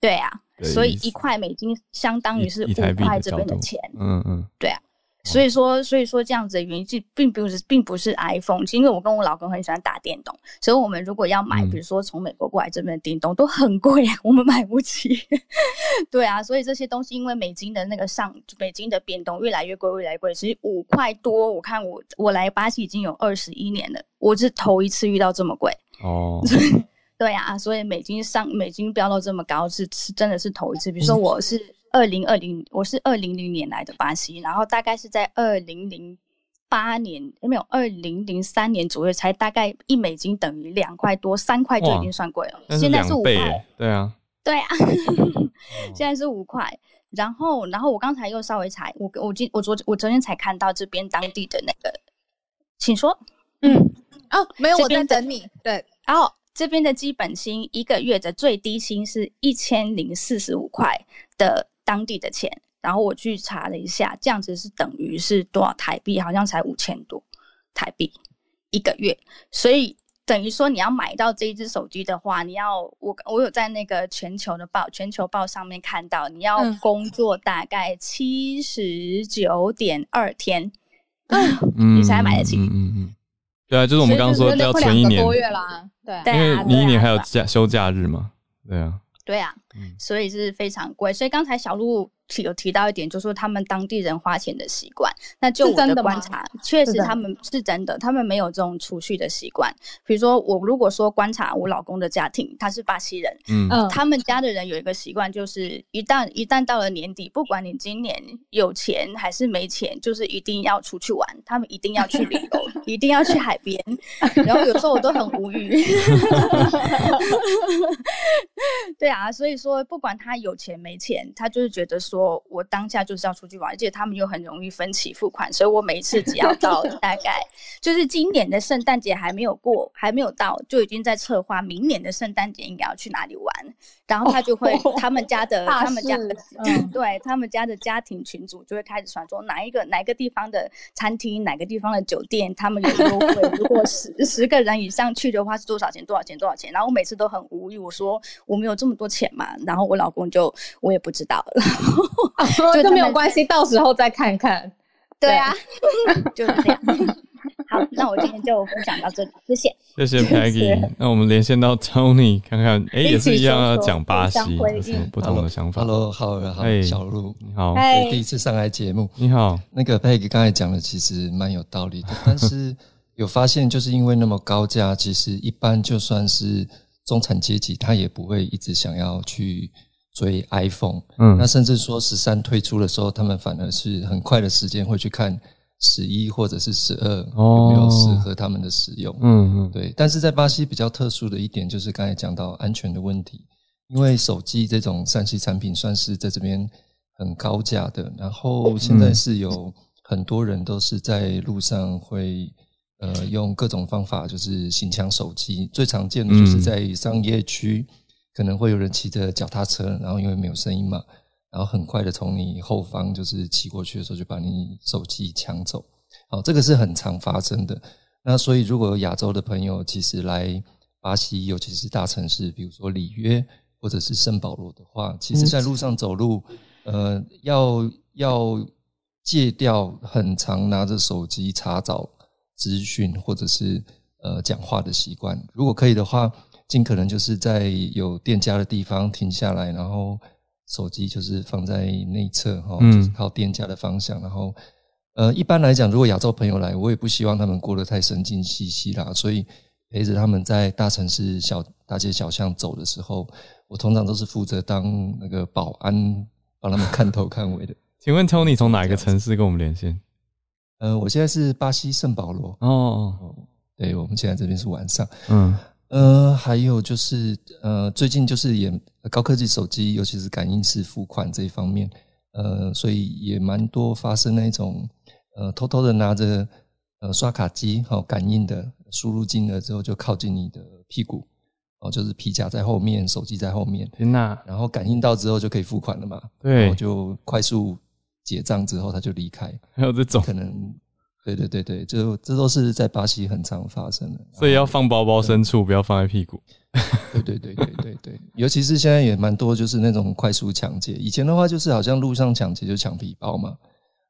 对啊，所以一块美金相当于是五块这边的钱。嗯嗯，对啊。所以说，所以说这样子的原因，就并不是，并不是 iPhone，因为我跟我老公很喜欢打电动，所以我们如果要买，比如说从美国过来这边的电动，都很贵，我们买不起。对啊，所以这些东西因为美金的那个上，美金的变动越来越贵，越来越贵。其实五块多，我看我我来巴西已经有二十一年了，我是头一次遇到这么贵。哦，对啊，所以美金上美金飙到这么高，是是真的是头一次。比如说我是。二零二零，我是二零零年来的巴西，然后大概是在二零零八年，没有二零零三年左右，才大概一美金等于两块多，三块就已经算贵了。现在是五块，对啊，对啊，现在是五块。然后，然后我刚才又稍微查，我我今我昨我昨天才看到这边当地的那个，请说，嗯，哦，没有，我在等你。对，然后这边的基本薪一个月的最低薪是一千零四十五块的。当地的钱，然后我去查了一下，这样子是等于是多少台币？好像才五千多台币一个月。所以等于说你要买到这一只手机的话，你要我我有在那个全球的报全球报上面看到，你要工作大概七十九点二天，你才买得起。嗯嗯，对啊，就是我们刚刚说要存一年多月啦，对，因为你一年还有假休假日嘛，对啊。对啊，所以是非常贵。所以刚才小鹿提有提到一点，就是说他们当地人花钱的习惯。那就我的观察，确实他们是真的，他们没有这种储蓄的习惯。比如说，我如果说观察我老公的家庭，他是巴西人，嗯，他们家的人有一个习惯，就是一旦一旦到了年底，不管你今年有钱还是没钱，就是一定要出去玩，他们一定要去旅游，一定要去海边。然后有时候我都很无语。对啊，所以说不管他有钱没钱，他就是觉得说我当下就是要出去玩，而且他们又很容易分期付款，所以我每一次只要到 大概就是今年的圣诞节还没有过，还没有到，就已经在策划明年的圣诞节应该要去哪里玩，然后他就会他们家的 他们家的对他们家的家庭群组就会开始传说哪一个哪一个地方的餐厅，哪个地方的酒店他们有优惠，如果十十个人以上去的话是多少钱？多少钱？多少钱？然后我每次都很无语，我说我们有这么多钱嘛？然后我老公就我也不知道，就没有关系，到时候再看看。对啊，就是这样。好，那我今天就分享到这里，谢谢。谢谢 Peggy。那我们连线到 Tony 看看，哎，也是一样要讲巴西，有什么不同的想法。Hello，好，好，小鹿，你好，第一次上来节目，你好。那个 Peggy 刚才讲的其实蛮有道理的，但是有发现，就是因为那么高价，其实一般就算是中产阶级，他也不会一直想要去。追 iPhone，嗯，那甚至说十三推出的时候，他们反而是很快的时间会去看十一或者是十二有没有适合他们的使用，嗯嗯，对。但是在巴西比较特殊的一点就是刚才讲到安全的问题，因为手机这种三 C 产品算是在这边很高价的，然后现在是有很多人都是在路上会呃用各种方法就是行抢手机，最常见的就是在商业区。可能会有人骑着脚踏车，然后因为没有声音嘛，然后很快的从你后方就是骑过去的时候，就把你手机抢走。好，这个是很常发生的。那所以如果有亚洲的朋友，其实来巴西，尤其是大城市，比如说里约或者是圣保罗的话，其实在路上走路，呃，要要戒掉很常拿着手机查找资讯或者是呃讲话的习惯。如果可以的话。尽可能就是在有店家的地方停下来，然后手机就是放在内侧哈，就是靠店家的方向。然后，呃，一般来讲，如果亚洲朋友来，我也不希望他们过得太神经兮兮啦，所以陪着他们在大城市小大街小巷走的时候，我通常都是负责当那个保安，帮他们看头看尾的。请问 Tony 从哪一个城市跟我们连线？呃，我现在是巴西圣保罗。哦，对，我们现在这边是晚上。嗯。呃，还有就是，呃，最近就是也高科技手机，尤其是感应式付款这一方面，呃，所以也蛮多发生那种，呃，偷偷的拿着呃刷卡机，好感应的输入金额之后就靠近你的屁股，哦，就是皮夹在后面，手机在后面，天哪！然后感应到之后就可以付款了嘛？对，就快速结账之后他就离开，还有这种可能。对对对对，就这都是在巴西很常发生的，所以要放包包深处，不要放在屁股。对对对对对对，尤其是现在也蛮多，就是那种快速抢劫。以前的话，就是好像路上抢劫就抢皮包嘛，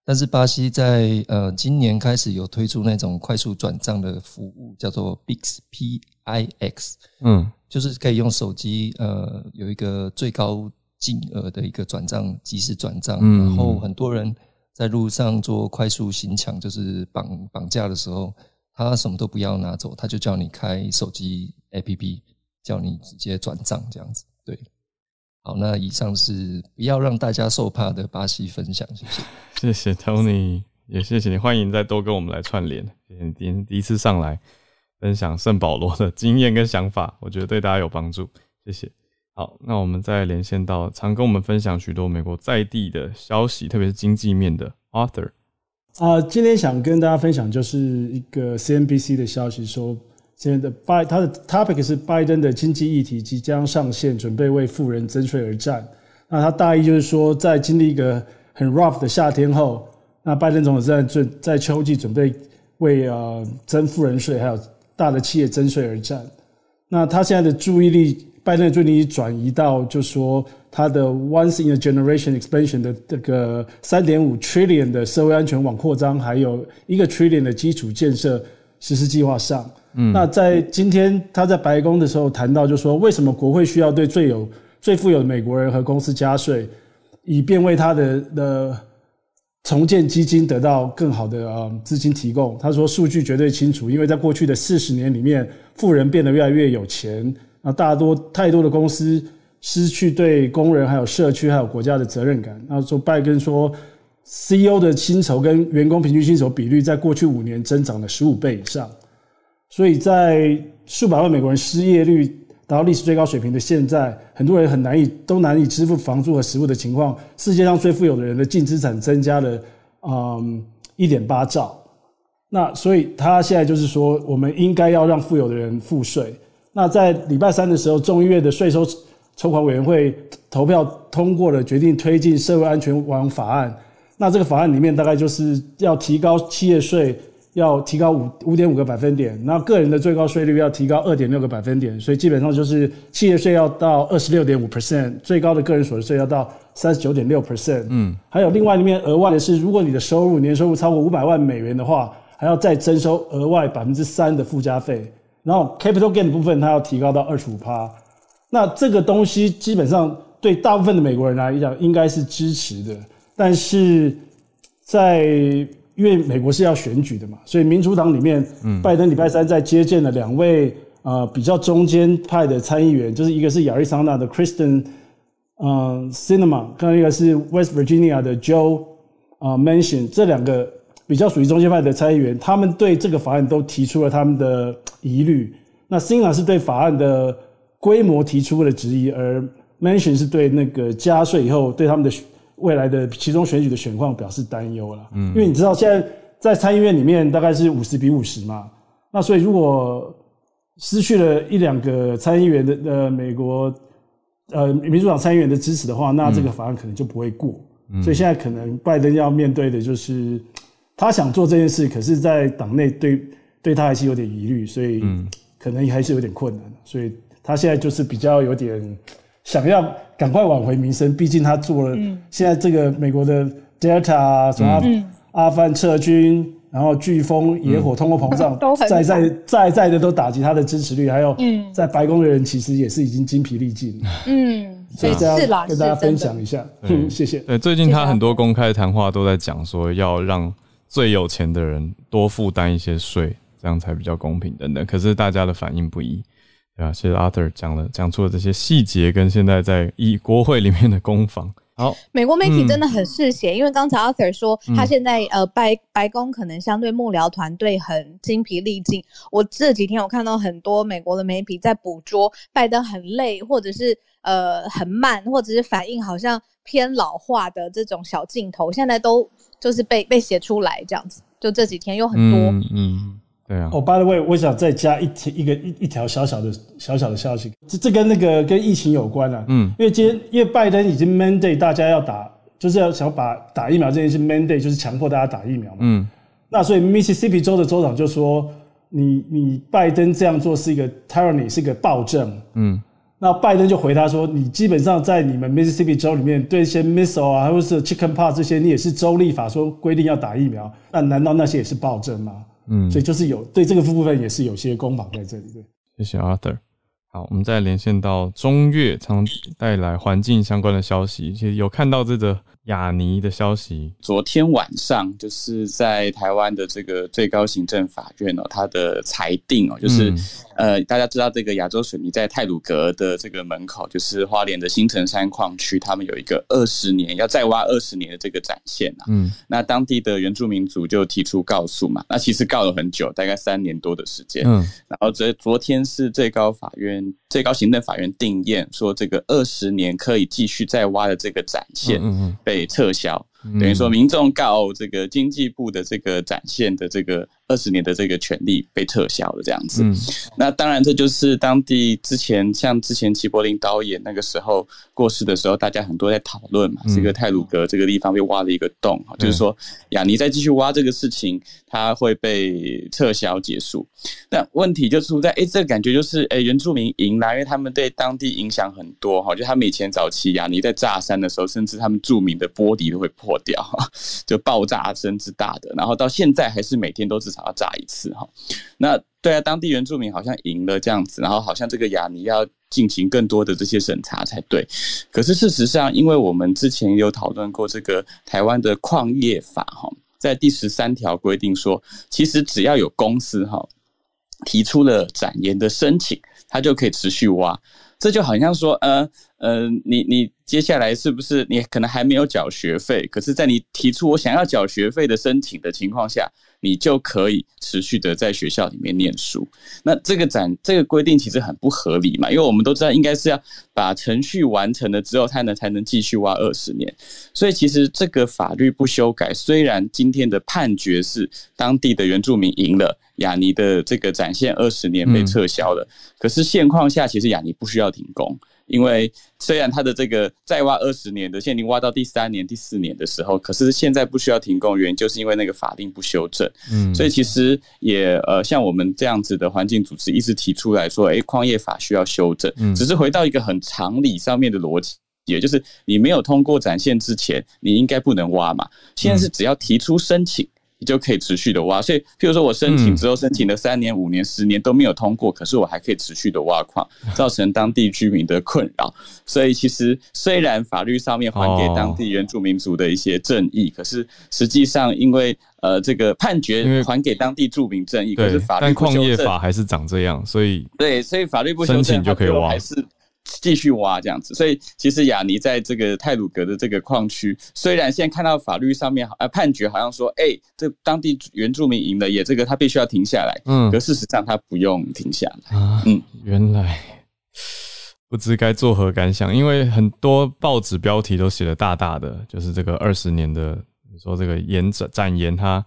但是巴西在呃今年开始有推出那种快速转账的服务，叫做 Bix P I X，嗯，就是可以用手机呃有一个最高金额的一个转账即时转账，然后很多人。在路上做快速行抢，就是绑绑架的时候，他什么都不要拿走，他就叫你开手机 APP，叫你直接转账这样子。对，好，那以上是不要让大家受怕的巴西分享，谢谢，谢谢 Tony，也谢谢你，欢迎再多跟我们来串联。今天第一次上来分享圣保罗的经验跟想法，我觉得对大家有帮助，谢谢。好，那我们再连线到常跟我们分享许多美国在地的消息，特别是经济面的 Arthur。啊，今天想跟大家分享就是一个 CNBC 的消息，说现在的拜他的 topic 是拜登的经济议题即将上线，准备为富人增税而战。那他大意就是说，在经历一个很 rough 的夏天后，那拜登总统在准在秋季准备为呃增富人税还有大的企业增税而战。那他现在的注意力。拜登最近转移到，就说他的 once in a generation expansion 的这个三点五 trillion 的社会安全网扩张，还有一个 trillion 的基础建设实施计划上。嗯，那在今天他在白宫的时候谈到，就说为什么国会需要对最有最富有的美国人和公司加税？以便为他的的重建基金得到更好的呃资金提供。他说数据绝对清楚，因为在过去的四十年里面，富人变得越来越有钱，那大多太多的公司失去对工人、还有社区、还有国家的责任感。那说拜登说，CEO 的薪酬跟员工平均薪酬比率在过去五年增长了十五倍以上。所以在数百万美国人失业率达到历史最高水平的现在，很多人很难以都难以支付房租和食物的情况，世界上最富有的人的净资产增加了，嗯，一点八兆。那所以他现在就是说，我们应该要让富有的人付税。那在礼拜三的时候，众议院的税收筹款委员会投票通过了决定推进社会安全网法案。那这个法案里面大概就是要提高企业税。要提高五五点五个百分点，那个人的最高税率要提高二点六个百分点，所以基本上就是企业税要到二十六点五 percent，最高的个人所得税要到三十九点六 percent。嗯，还有另外里面额外的是，如果你的收入年收入超过五百万美元的话，还要再征收额外百分之三的附加费。然后 capital gain 的部分，它要提高到二十五趴。那这个东西基本上对大部分的美国人来讲应该是支持的，但是在因为美国是要选举的嘛，所以民主党里面，嗯拜登礼拜三在接见了两位呃比较中间派的参议员，就是一个是亚利桑那的 Kristen，嗯，Cinema，刚一个是 West Virginia 的 Joe，啊，Mention，这两个比较属于中间派的参议员，他们对这个法案都提出了他们的疑虑。那 Cinema 是对法案的规模提出了质疑，而 Mention 是对那个加税以后对他们的。未来的其中选举的选况表示担忧了，嗯，因为你知道现在在参议院里面大概是五十比五十嘛，那所以如果失去了一两个参议员的呃美国呃民主党参议员的支持的话，那这个法案可能就不会过，所以现在可能拜登要面对的就是他想做这件事，可是在党内对对他还是有点疑虑，所以可能还是有点困难，所以他现在就是比较有点。想要赶快挽回民生，毕竟他做了现在这个美国的 Delta 什么阿富汗撤军，然后飓风、野火、通货膨胀，在在在在的都打击他的支持率，还有在白宫的人其实也是已经精疲力尽。嗯，所以这样跟大家分享一下，嗯，谢谢。对，最近他很多公开谈话都在讲说，要让最有钱的人多负担一些税，这样才比较公平等等。可是大家的反应不一。啊，谢谢 Arthur 讲了讲出了这些细节，跟现在在议国会里面的攻防。好，美国媒体真的很嗜血，因为刚才 Arthur 说他现在呃白白宫可能相对幕僚团队很精疲力尽。我这几天我看到很多美国的媒体在捕捉拜登很累，或者是呃很慢，或者是反应好像偏老化的这种小镜头，现在都就是被被写出来这样子。就这几天又很多嗯。对啊，哦，by the way，我想再加一条一个一一条小小的小小的消息，这这跟那个跟疫情有关啊。嗯，因为今天因为拜登已经 mandate 大家要打，就是要想把打疫苗这件事 mandate 就是强迫大家打疫苗嘛。嗯，那所以 Mississippi 州的州长就说，你你拜登这样做是一个 tyranny，是一个暴政。嗯，那拜登就回他说，你基本上在你们 Mississippi 州里面对一些 missile 啊，或者是 chicken pox 这些，你也是州立法说规定要打疫苗，那难道那些也是暴政吗？嗯，所以就是有对这个部分也是有些攻防在这里。对，谢谢 Arthur。好，我们再连线到中越，常带来环境相关的消息。其实有看到这个。雅尼的消息，昨天晚上就是在台湾的这个最高行政法院哦，他的裁定哦，就是呃，大家知道这个亚洲水泥在泰鲁阁的这个门口，就是花莲的新城山矿区，他们有一个二十年要再挖二十年的这个展现啊。嗯，那当地的原住民族就提出告诉嘛，那其实告了很久，大概三年多的时间。嗯，然后这昨天是最高法院最高行政法院定验说，这个二十年可以继续再挖的这个展现，嗯嗯。被撤销，等于说民众告这个经济部的这个展现的这个。二十年的这个权利被撤销了，这样子。那当然，这就是当地之前像之前齐柏林导演那个时候过世的时候，大家很多在讨论嘛。这个泰鲁格这个地方被挖了一个洞，就是说雅尼再继续挖这个事情，它会被撤销结束。那问题就出在，哎，这个感觉就是，哎，原住民赢了，因为他们对当地影响很多哈。就他们以前早期雅尼在炸山的时候，甚至他们著名的玻璃都会破掉，就爆炸声之大的。然后到现在还是每天都至少。要炸一次哈，那对啊，当地原住民好像赢了这样子，然后好像这个雅尼要进行更多的这些审查才对。可是事实上，因为我们之前有讨论过这个台湾的矿业法哈，在第十三条规定说，其实只要有公司哈提出了展延的申请，它就可以持续挖。这就好像说，呃呃，你你接下来是不是你可能还没有缴学费？可是，在你提出我想要缴学费的申请的情况下，你就可以持续的在学校里面念书。那这个展这个规定其实很不合理嘛，因为我们都知道应该是要把程序完成了之后，才能才能继续挖二十年。所以，其实这个法律不修改，虽然今天的判决是当地的原住民赢了。雅尼的这个展现二十年被撤销了，可是现况下其实雅尼不需要停工，因为虽然它的这个再挖二十年的现在挖到第三年、第四年的时候，可是现在不需要停工，原因就是因为那个法令不修正。嗯，所以其实也呃，像我们这样子的环境组织一直提出来说，哎，矿业法需要修正，嗯只是回到一个很常理上面的逻辑，也就是你没有通过展现之前，你应该不能挖嘛。现在是只要提出申请。你就可以持续的挖，所以譬如说我申请之后申请了三年、五年、十年都没有通过，可是我还可以持续的挖矿，造成当地居民的困扰。所以其实虽然法律上面还给当地原住民族的一些正义，可是实际上因为呃这个判决还给当地住民正义，可是法律但矿业法还是长这样，所以对，所以法律不申请就可以挖，还是。继续挖这样子，所以其实雅尼在这个泰鲁格的这个矿区，虽然现在看到法律上面呃判决好像说，哎，这当地原住民赢了，也这个他必须要停下来，嗯，可事实上他不用停下来，嗯，原来不知该作何感想，因为很多报纸标题都写的大大的，就是这个二十年的，你说这个延展展延它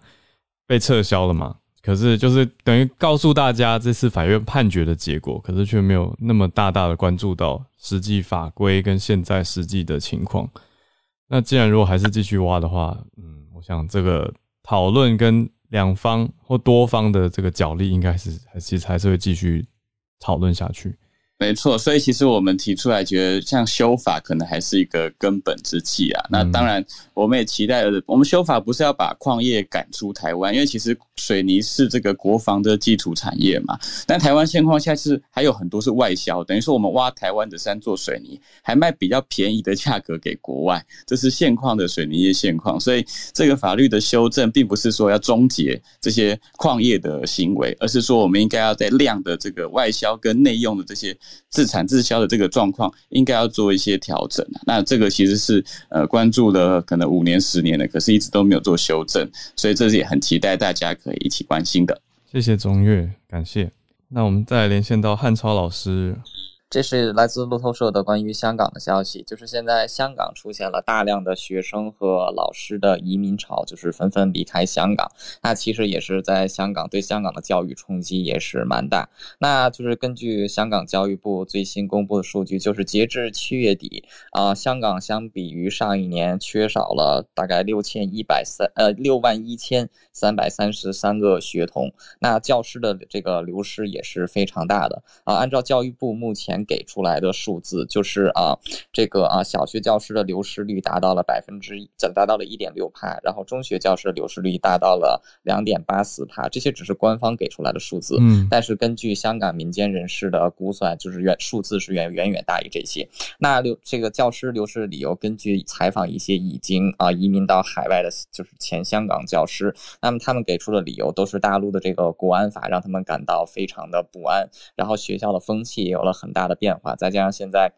被撤销了嘛？可是，就是等于告诉大家这次法院判决的结果，可是却没有那么大大的关注到实际法规跟现在实际的情况。那既然如果还是继续挖的话，嗯，我想这个讨论跟两方或多方的这个角力，应该是还其实还是会继续讨论下去。没错，所以其实我们提出来，觉得像修法可能还是一个根本之计啊。那当然，我们也期待，我们修法不是要把矿业赶出台湾，因为其实水泥是这个国防的基础产业嘛。但台湾现况下是还有很多是外销，等于说我们挖台湾的山做水泥，还卖比较便宜的价格给国外，这是现况的水泥业现况。所以这个法律的修正，并不是说要终结这些矿业的行为，而是说我们应该要在量的这个外销跟内用的这些。自产自销的这个状况应该要做一些调整那这个其实是呃关注了可能五年十年了，可是一直都没有做修正，所以这是也很期待大家可以一起关心的。谢谢钟越，感谢。那我们再连线到汉超老师。这是来自路透社的关于香港的消息，就是现在香港出现了大量的学生和老师的移民潮，就是纷纷离开香港。那其实也是在香港对香港的教育冲击也是蛮大。那就是根据香港教育部最新公布的数据，就是截至七月底啊，香港相比于上一年缺少了大概六千一百三呃六万一千三百三十三个学童。那教师的这个流失也是非常大的啊。按照教育部目前给出来的数字就是啊，这个啊，小学教师的流失率达到了百分之一，达到了一点六帕，然后中学教师的流失率达到了两点八四帕，这些只是官方给出来的数字，嗯，但是根据香港民间人士的估算，就是远数字是远远远大于这些。那流这个教师流失的理由，根据采访一些已经啊移民到海外的，就是前香港教师，那么他们给出的理由都是大陆的这个国安法让他们感到非常的不安，然后学校的风气也有了很大的。变化，再加上现在。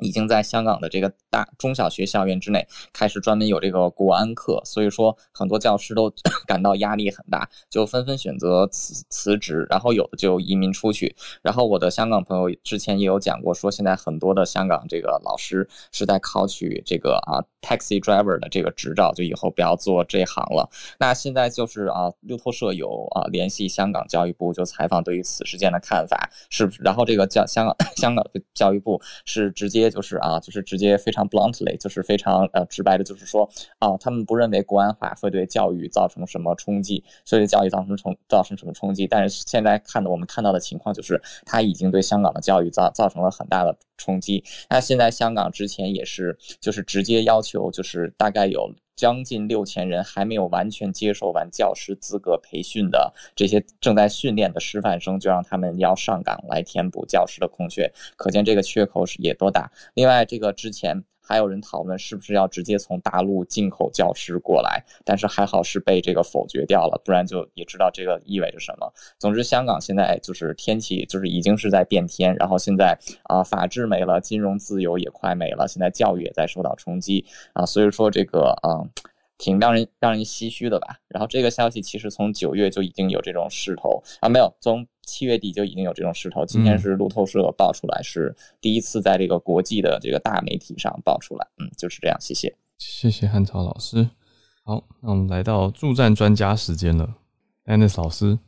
已经在香港的这个大中小学校园之内开始专门有这个国安课，所以说很多教师都 感到压力很大，就纷纷选择辞辞职，然后有的就移民出去。然后我的香港朋友之前也有讲过，说现在很多的香港这个老师是在考取这个啊 taxi driver 的这个执照，就以后不要做这行了。那现在就是啊，路透社有啊联系香港教育部，就采访对于此事件的看法，是不是？然后这个教香港 香港的教育部是直接。就是啊，就是直接非常 bluntly，就是非常呃直白的，就是说啊，他们不认为国安法会对教育造成什么冲击，所以教育造成冲造成什么冲击。但是现在看的我们看到的情况就是，它已经对香港的教育造造成了很大的冲击。那现在香港之前也是，就是直接要求，就是大概有将近六千人还没有完全接受完教师资格培训的这些正在训练的师范生，就让他们要上岗来填补教师的空缺，可见这个缺口是也多大。另外，这个之前。还有人讨论是不是要直接从大陆进口教师过来，但是还好是被这个否决掉了，不然就也知道这个意味着什么。总之，香港现在就是天气就是已经是在变天，然后现在啊，法治没了，金融自由也快没了，现在教育也在受到冲击啊，所以说这个啊。挺让人让人唏嘘的吧。然后这个消息其实从九月就已经有这种势头啊，没有，从七月底就已经有这种势头。今天是路透社爆出来，是第一次在这个国际的这个大媒体上爆出来。嗯，就是这样。谢谢，谢谢汉朝老师。好，那我们来到助战专家时间了，Anne 老师。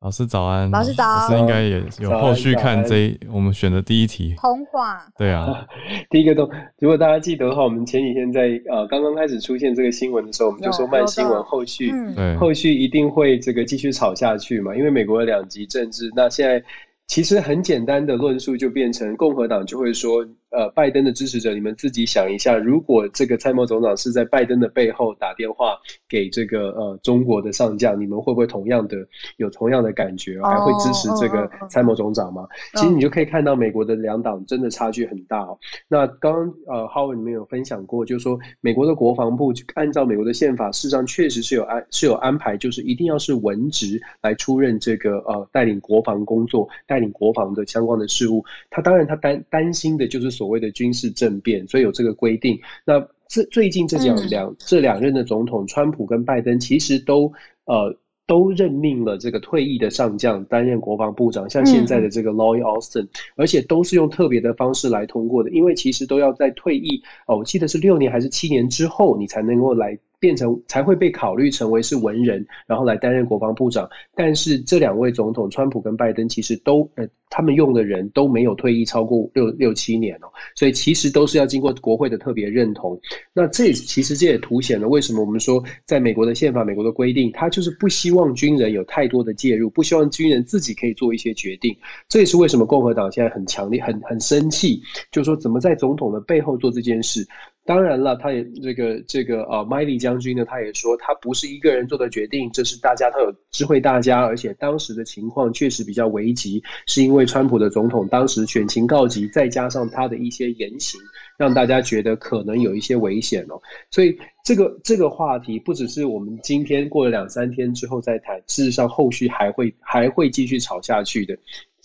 老师早安，老师早，老师应该也有后续看这我们选的第一题。通话，对啊，第一个都，如果大家记得的话，我们前几天在呃刚刚开始出现这个新闻的时候，我们就说慢新闻后续，对，后续一定会这个继续炒下去嘛，因为美国的两极政治，那现在其实很简单的论述就变成共和党就会说。呃，拜登的支持者，你们自己想一下，如果这个参谋总长是在拜登的背后打电话给这个呃中国的上将，你们会不会同样的有同样的感觉，还会支持这个参谋总长吗？其实你就可以看到美国的两党真的差距很大哦。那刚刚呃，Howard 你们有分享过，就是说美国的国防部按照美国的宪法，事实上确实是有安是有安排，就是一定要是文职来出任这个呃带领国防工作、带领国防的相关的事务。他当然他担担心的就是所。所谓的军事政变，所以有这个规定。那这最近这两两这两任的总统，川普跟拜登，其实都呃都任命了这个退役的上将担任国防部长，像现在的这个 Lloyd Austin，而且都是用特别的方式来通过的，因为其实都要在退役哦，我记得是六年还是七年之后，你才能够来。变成才会被考虑成为是文人，然后来担任国防部长。但是这两位总统，川普跟拜登，其实都呃，他们用的人都没有退役超过六六七年哦，所以其实都是要经过国会的特别认同。那这其实这也凸显了为什么我们说，在美国的宪法、美国的规定，他就是不希望军人有太多的介入，不希望军人自己可以做一些决定。这也是为什么共和党现在很强烈、很很生气，就是说怎么在总统的背后做这件事。当然了，他也这个这个呃，麦利将军呢，他也说他不是一个人做的决定，这是大家他有知会大家，而且当时的情况确实比较危急，是因为川普的总统当时选情告急，再加上他的一些言行，让大家觉得可能有一些危险哦。所以这个这个话题不只是我们今天过了两三天之后再谈，事实上后续还会还会继续吵下去的。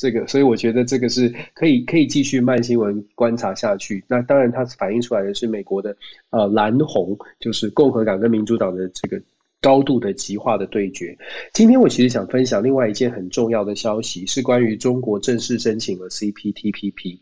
这个，所以我觉得这个是可以可以继续慢新闻观察下去。那当然，它反映出来的是美国的呃蓝红，就是共和党跟民主党的这个高度的极化的对决。今天我其实想分享另外一件很重要的消息，是关于中国正式申请了 CPTPP。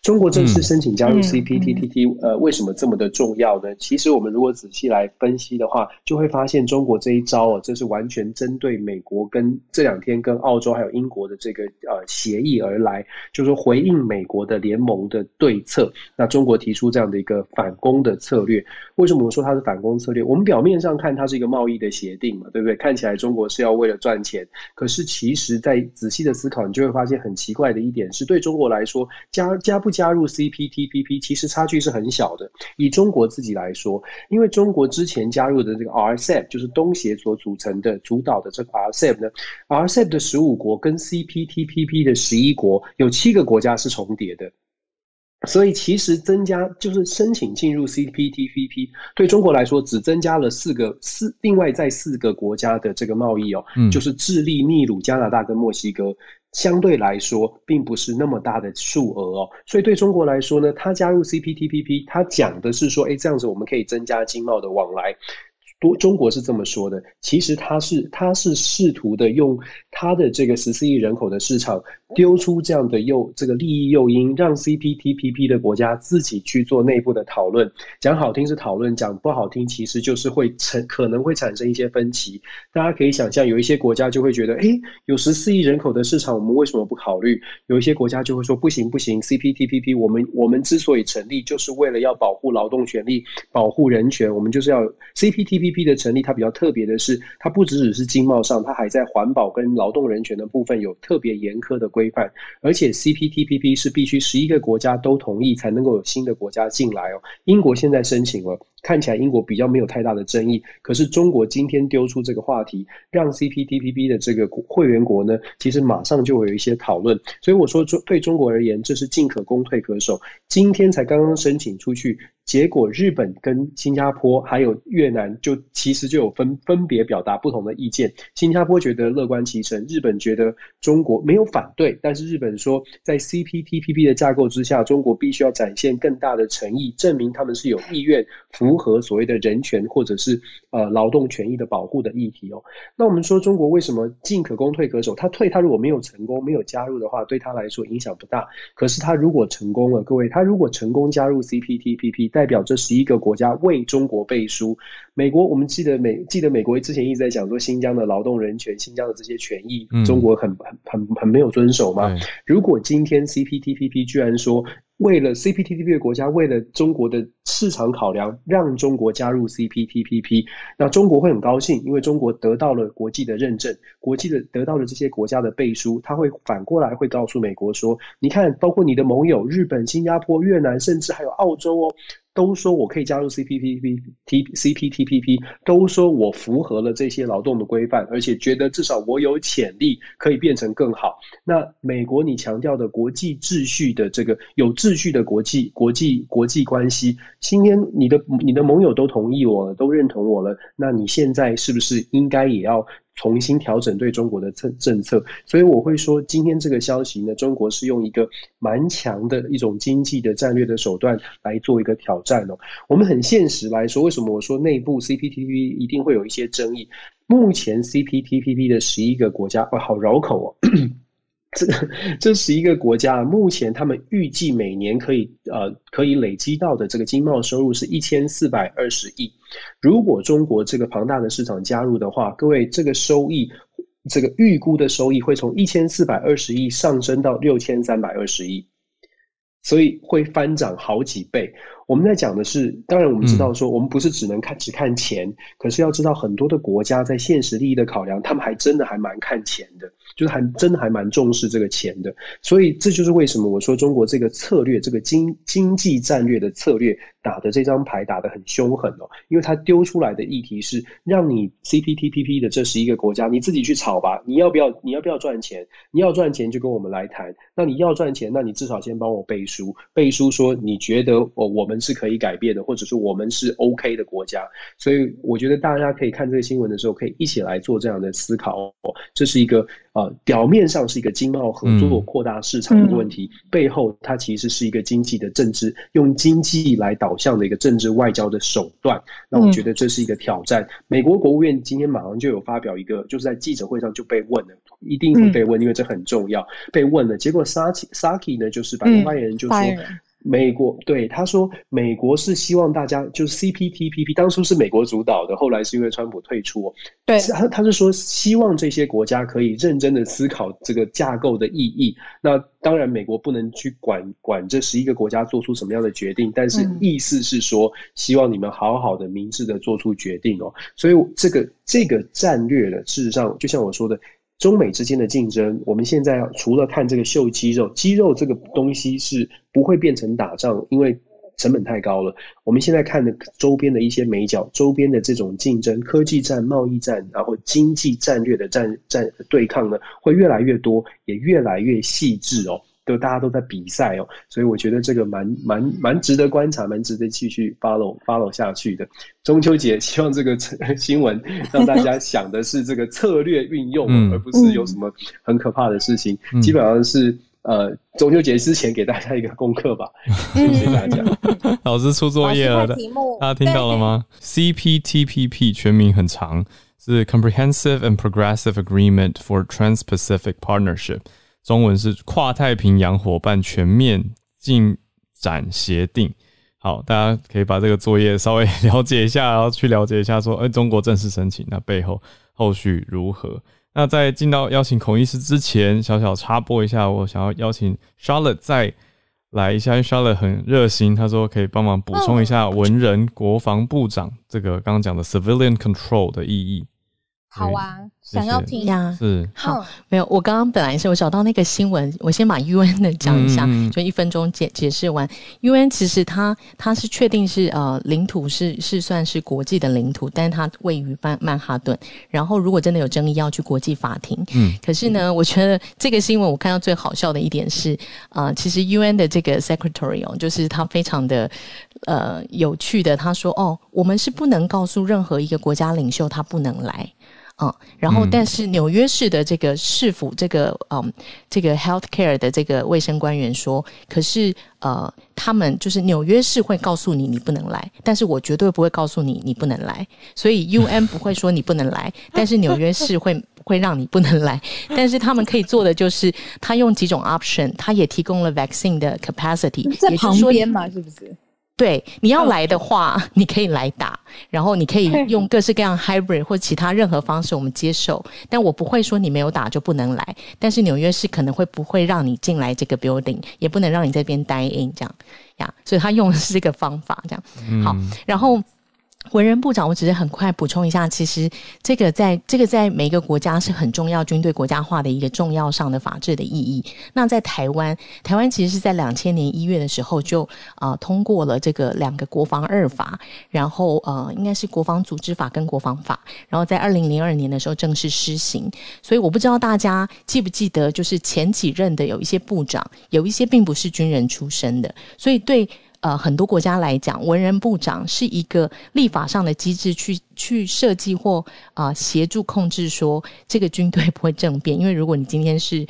中国正式申请加入 CPTPP，呃，为什么这么的重要呢？其实我们如果仔细来分析的话，就会发现中国这一招哦，这是完全针对美国跟这两天跟澳洲还有英国的这个呃协议而来，就是回应美国的联盟的对策。那中国提出这样的一个反攻的策略，为什么我说它是反攻策略？我们表面上看它是一个贸易的协定嘛，对不对？看起来中国是要为了赚钱，可是其实在仔细的思考，你就会发现很奇怪的一点是，对中国来说加加不。不加入 CPTPP，其实差距是很小的。以中国自己来说，因为中国之前加入的这个 RCEP，就是东协所组成的主导的这个 RCEP 呢，RCEP 的十五国跟 CPTPP 的十一国有七个国家是重叠的，所以其实增加就是申请进入 CPTPP，对中国来说只增加了四个四，另外在四个国家的这个贸易哦，就是智利、秘鲁、加拿大跟墨西哥。相对来说，并不是那么大的数额哦，所以对中国来说呢，它加入 CPTPP，它讲的是说，哎，这样子我们可以增加经贸的往来。多中国是这么说的，其实他是他是试图的用他的这个十四亿人口的市场丢出这样的诱这个利益诱因，让 CPTPP 的国家自己去做内部的讨论。讲好听是讨论，讲不好听其实就是会成可能会产生一些分歧。大家可以想象，有一些国家就会觉得，哎，有十四亿人口的市场，我们为什么不考虑？有一些国家就会说，不行不行，CPTPP 我们我们之所以成立，就是为了要保护劳动权利、保护人权，我们就是要 CPTPP。P P 的成立，它比较特别的是，它不只只是经贸上，它还在环保跟劳动人权的部分有特别严苛的规范。而且 CPTPP 是必须十一个国家都同意才能够有新的国家进来哦。英国现在申请了。看起来英国比较没有太大的争议，可是中国今天丢出这个话题，让 CPTPP 的这个会员国呢，其实马上就会有一些讨论。所以我说中对中国而言，这是进可攻退可守。今天才刚刚申请出去，结果日本跟新加坡还有越南就其实就有分分别表达不同的意见。新加坡觉得乐观其成，日本觉得中国没有反对，但是日本说在 CPTPP 的架构之下，中国必须要展现更大的诚意，证明他们是有意愿服。符合所谓的人权或者是呃劳动权益的保护的议题哦。那我们说中国为什么进可攻退可守？他退他如果没有成功没有加入的话，对他来说影响不大。可是他如果成功了，各位他如果成功加入 CPTPP，代表这十一个国家为中国背书。美国我们记得美记得美国之前一直在讲说新疆的劳动人权、新疆的这些权益，中国很很很很没有遵守吗？如果今天 CPTPP 居然说。为了 CPTPP 的国家，为了中国的市场考量，让中国加入 CPTPP，那中国会很高兴，因为中国得到了国际的认证，国际的得到了这些国家的背书，他会反过来会告诉美国说，你看，包括你的盟友日本、新加坡、越南，甚至还有澳洲哦。都说我可以加入 CPTPP、T CPTPP，都说我符合了这些劳动的规范，而且觉得至少我有潜力可以变成更好。那美国你强调的国际秩序的这个有秩序的国际国际国际关系，今天你的你的盟友都同意我了，都认同我了，那你现在是不是应该也要？重新调整对中国的政政策，所以我会说，今天这个消息呢，中国是用一个蛮强的一种经济的战略的手段来做一个挑战哦。我们很现实来说，为什么我说内部 CPTP 一定会有一些争议？目前 CPTPP 的十一个国家，哇，好绕口哦。这这十一个国家，目前他们预计每年可以呃可以累积到的这个经贸收入是一千四百二十亿。如果中国这个庞大的市场加入的话，各位这个收益，这个预估的收益会从一千四百二十亿上升到六千三百二十亿，所以会翻涨好几倍。我们在讲的是，当然我们知道说，我们不是只能看只看钱，可是要知道很多的国家在现实利益的考量，他们还真的还蛮看钱的。就是还真的还蛮重视这个钱的，所以这就是为什么我说中国这个策略，这个经经济战略的策略打的这张牌打得很凶狠哦，因为他丢出来的议题是让你 CPTPP 的这十一个国家你自己去炒吧，你要不要你要不要赚钱？你要赚钱就跟我们来谈。那你要赚钱，那你至少先帮我背书，背书说你觉得我我们是可以改变的，或者是我们是 OK 的国家。所以我觉得大家可以看这个新闻的时候，可以一起来做这样的思考哦，这是一个啊。表面上是一个经贸合作、扩大市场的问题，背后它其实是一个经济的政治，用经济来导向的一个政治外交的手段。那我觉得这是一个挑战。美国国务院今天马上就有发表一个，就是在记者会上就被问了，一定会被问，因为这很重要。被问了，结果 Saki Saki 呢，就是白宫发言人就说。美国对他说，美国是希望大家就是 CPTPP 当初是美国主导的，后来是因为川普退出。对，他他是说希望这些国家可以认真的思考这个架构的意义。那当然，美国不能去管管这十一个国家做出什么样的决定，但是意思是说，希望你们好好的、明智的做出决定哦。所以这个这个战略的，事实上就像我说的。中美之间的竞争，我们现在除了看这个秀肌肉，肌肉这个东西是不会变成打仗，因为成本太高了。我们现在看的周边的一些美角，周边的这种竞争、科技战、贸易战，然后经济战略的战战对抗呢，会越来越多，也越来越细致哦。都大家都在比赛哦，所以我觉得这个蛮蛮蛮值得观察，蛮值得继续 follow follow 下去的。中秋节，希望这个 新闻让大家想的是这个策略运用，而不是有什么很可怕的事情。基本上是呃，中秋节之前给大家一个功课吧。谢谢大家。老师出作业了的，大家听到了吗？CPTPP 全名很长，是 Comprehensive and Progressive Agreement for Trans-Pacific Partnership。中文是跨太平洋伙伴全面进展协定。好，大家可以把这个作业稍微了解一下，然后去了解一下，说，哎，中国正式申请，那背后后续如何？那在进到邀请孔医师之前，小小插播一下，我想要邀请 Charlotte 再来一下，因为 Charlotte 很热心，他说可以帮忙补充一下文人国防部长这个刚刚讲的 civilian control 的意义。好啊。想要听呀，是好，没有。我刚刚本来是我找到那个新闻，我先把 UN 的讲一下，就一分钟解解释完。UN 其实它它是确定是呃领土是是算是国际的领土，但是它位于曼曼哈顿。然后如果真的有争议，要去国际法庭。嗯，可是呢，我觉得这个新闻我看到最好笑的一点是，呃，其实 UN 的这个 Secretary 哦，就是他非常的呃有趣的，他说哦，我们是不能告诉任何一个国家领袖他不能来。嗯，然后但是纽约市的这个市府这个嗯这个 health care 的这个卫生官员说，可是呃他们就是纽约市会告诉你你不能来，但是我绝对不会告诉你你不能来，所以 UN 不会说你不能来，但是纽约市会会让你不能来，但是他们可以做的就是他用几种 option，他也提供了 vaccine 的 capacity，在旁边嘛，是不是？对，你要来的话，你可以来打，然后你可以用各式各样 hybrid 或其他任何方式，我们接受。但我不会说你没有打就不能来。但是纽约市可能会不会让你进来这个 building，也不能让你这边待 in 这样呀。所以他用的是这个方法，这样好，然后。文人部长，我只是很快补充一下，其实这个在这个在每一个国家是很重要，军队国家化的一个重要上的法治的意义。那在台湾，台湾其实是在两千年一月的时候就啊通过了这个两个国防二法，然后呃应该是国防组织法跟国防法，然后在二零零二年的时候正式施行。所以我不知道大家记不记得，就是前几任的有一些部长，有一些并不是军人出身的，所以对。呃，很多国家来讲，文人部长是一个立法上的机制，去去设计或啊协助控制，说这个军队不会政变。因为如果你今天是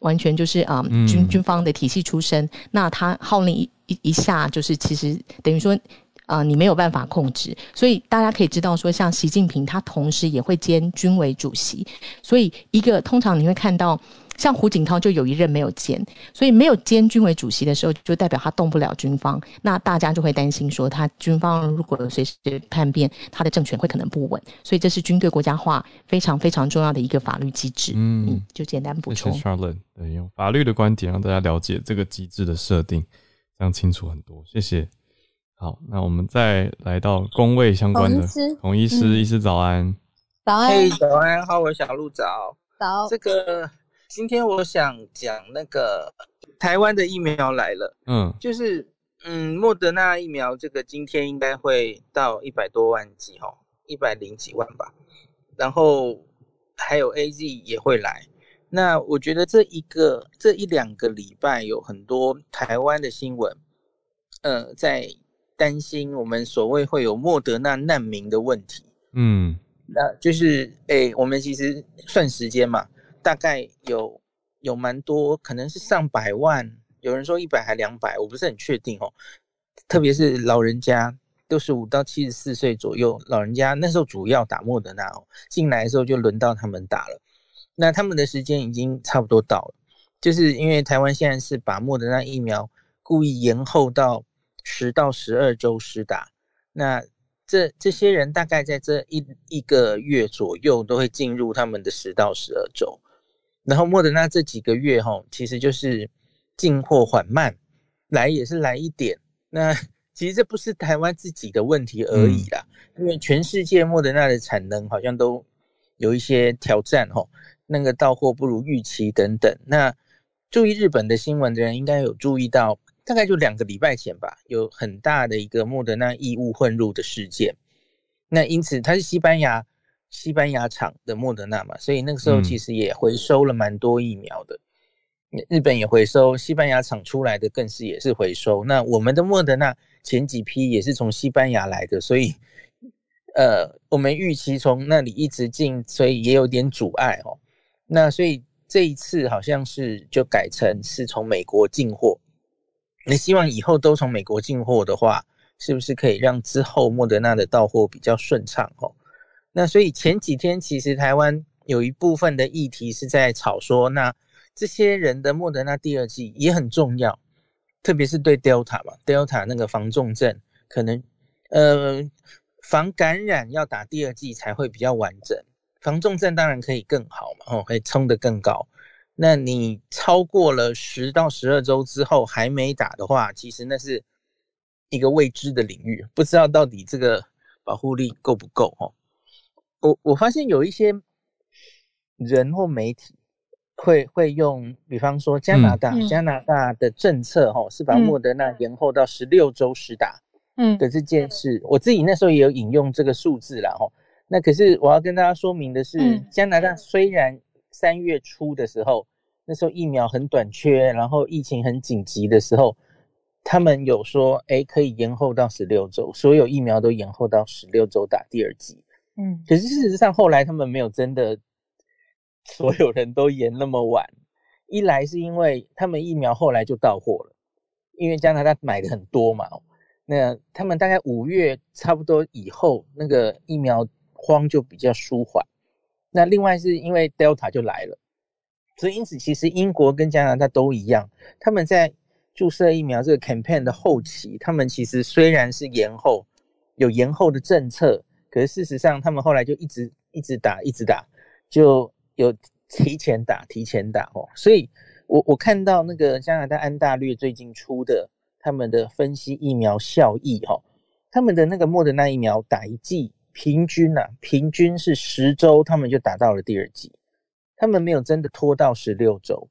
完全就是啊军军方的体系出身，那他号令一一一下，就是其实等于说啊你没有办法控制。所以大家可以知道说，像习近平他同时也会兼军委主席，所以一个通常你会看到。像胡锦涛就有一任没有兼，所以没有兼军委主席的时候，就代表他动不了军方。那大家就会担心说，他军方如果随时叛变，他的政权会可能不稳。所以这是军队国家化非常非常重要的一个法律机制。嗯，就简单补充。Charlotte，对，用法律的观点让大家了解这个机制的设定，这样清楚很多。谢谢。好，那我们再来到工位相关的洪医师，医师早安。早安，早安，好，我小鹿早。早。这个。今天我想讲那个台湾的疫苗来了，嗯，就是嗯，莫德纳疫苗这个今天应该会到一百多万剂哈，一百零几万吧，然后还有 A Z 也会来。那我觉得这一个这一两个礼拜有很多台湾的新闻，呃，在担心我们所谓会有莫德纳难民的问题，嗯，那就是哎，我们其实算时间嘛。大概有有蛮多，可能是上百万，有人说一百还两百，我不是很确定哦。特别是老人家，六十五到七十四岁左右，老人家那时候主要打莫德纳哦，进来的时候就轮到他们打了。那他们的时间已经差不多到了，就是因为台湾现在是把莫德纳疫苗故意延后到十到十二周施打，那这这些人大概在这一一个月左右都会进入他们的十到十二周。然后莫德纳这几个月哈，其实就是进货缓慢，来也是来一点。那其实这不是台湾自己的问题而已啦，因为全世界莫德纳的产能好像都有一些挑战哈，那个到货不如预期等等。那注意日本的新闻的人应该有注意到，大概就两个礼拜前吧，有很大的一个莫德纳异物混入的事件。那因此它是西班牙。西班牙厂的莫德纳嘛，所以那个时候其实也回收了蛮多疫苗的。日本也回收，西班牙厂出来的更是也是回收。那我们的莫德纳前几批也是从西班牙来的，所以呃，我们预期从那里一直进，所以也有点阻碍哦。那所以这一次好像是就改成是从美国进货。那希望以后都从美国进货的话，是不是可以让之后莫德纳的到货比较顺畅哦？那所以前几天其实台湾有一部分的议题是在吵说，那这些人的莫德纳第二剂也很重要，特别是对 Delta 嘛，Delta 那个防重症可能呃防感染要打第二剂才会比较完整，防重症当然可以更好嘛，哦可以冲得更高。那你超过了十到十二周之后还没打的话，其实那是一个未知的领域，不知道到底这个保护力够不够哦。我我发现有一些人或媒体会会用，比方说加拿大，加拿大的政策哈是把莫德纳延后到十六周时打，嗯的这件事，我自己那时候也有引用这个数字啦哈。那可是我要跟大家说明的是，加拿大虽然三月初的时候，那时候疫苗很短缺，然后疫情很紧急的时候，他们有说，哎，可以延后到十六周，所有疫苗都延后到十六周打第二剂。嗯，可是事实上后来他们没有真的所有人都延那么晚，一来是因为他们疫苗后来就到货了，因为加拿大买的很多嘛，那他们大概五月差不多以后，那个疫苗荒就比较舒缓。那另外是因为 Delta 就来了，所以因此其实英国跟加拿大都一样，他们在注射疫苗这个 campaign 的后期，他们其实虽然是延后，有延后的政策，可是事实上他们后来就一直一直打，一直打，就有提前打，提前打哦。所以我我看到那个加拿大安大略最近出的他们的分析疫苗效益哈，他们的那个莫德纳疫苗打一剂。平均呐，平均是十周，他们就打到了第二季，他们没有真的拖到十六周，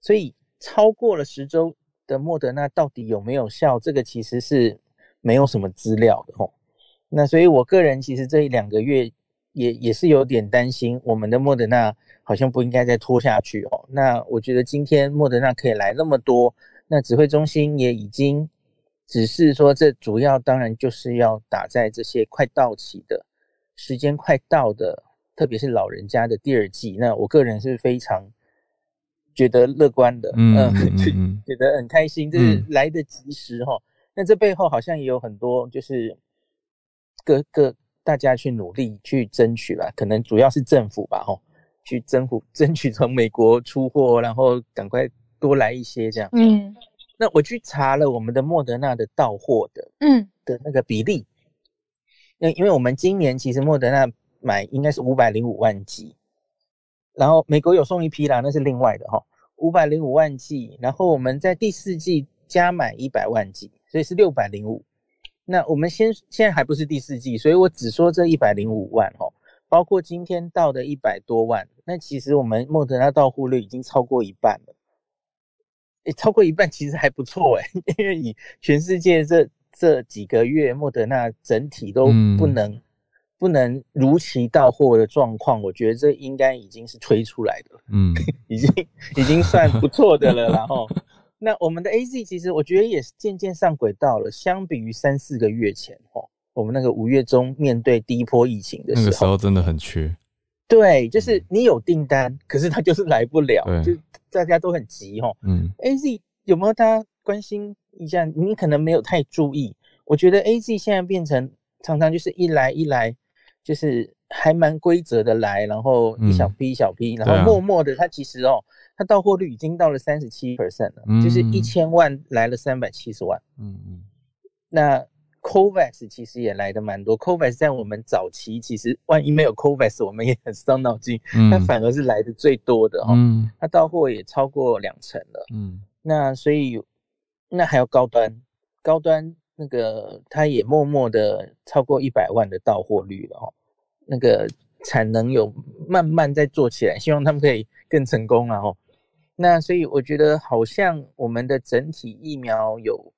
所以超过了十周的莫德纳到底有没有效，这个其实是没有什么资料的吼。那所以我个人其实这一两个月也也是有点担心，我们的莫德纳好像不应该再拖下去哦。那我觉得今天莫德纳可以来那么多，那指挥中心也已经。只是说，这主要当然就是要打在这些快到期的时间快到的，特别是老人家的第二季。那我个人是非常觉得乐观的，嗯，觉得很开心，就是来得及时哈。那这背后好像也有很多，就是各各大家去努力去争取吧，可能主要是政府吧，哈，去争取 争取从美国出货，然后赶快多来一些这样，嗯。那我去查了我们的莫德纳的到货的，嗯，的那个比例。那因为我们今年其实莫德纳买应该是五百零五万剂，然后美国有送一批啦，那是另外的哈，五百零五万剂。然后我们在第四季加买一百万剂，所以是六百零五。那我们先现在还不是第四季，所以我只说这一百零五万哦，包括今天到的一百多万。那其实我们莫德纳到货率已经超过一半了。诶，超过一半其实还不错诶，因为以全世界这这几个月莫德纳整体都不能不能如期到货的状况，我觉得这应该已经是推出来的，嗯，已经已经算不错的了。然后，那我们的 A Z 其实我觉得也是渐渐上轨道了，相比于三四个月前，哦，我们那个五月中面对第一波疫情的时候，那个时候真的很缺。对，就是你有订单，可是它就是来不了，就大家都很急哈。嗯，A Z 有没有大家关心一下？你可能没有太注意。我觉得 A Z 现在变成常常就是一来一来，就是还蛮规则的来，然后一小批一小批，然后默默的，它其实哦，它到货率已经到了三十七 percent 了，就是一千万来了三百七十万。嗯嗯，那。Covax 其实也来的蛮多，Covax 在我们早期其实万一没有 Covax，我们也很伤脑筋，它反而是来的最多的哈，它到货也超过两成了。嗯，那所以那还有高端，高端那个它也默默的超过一百万的到货率了哈，那个产能有慢慢在做起来，希望他们可以更成功了哈。那所以我觉得好像我们的整体疫苗有。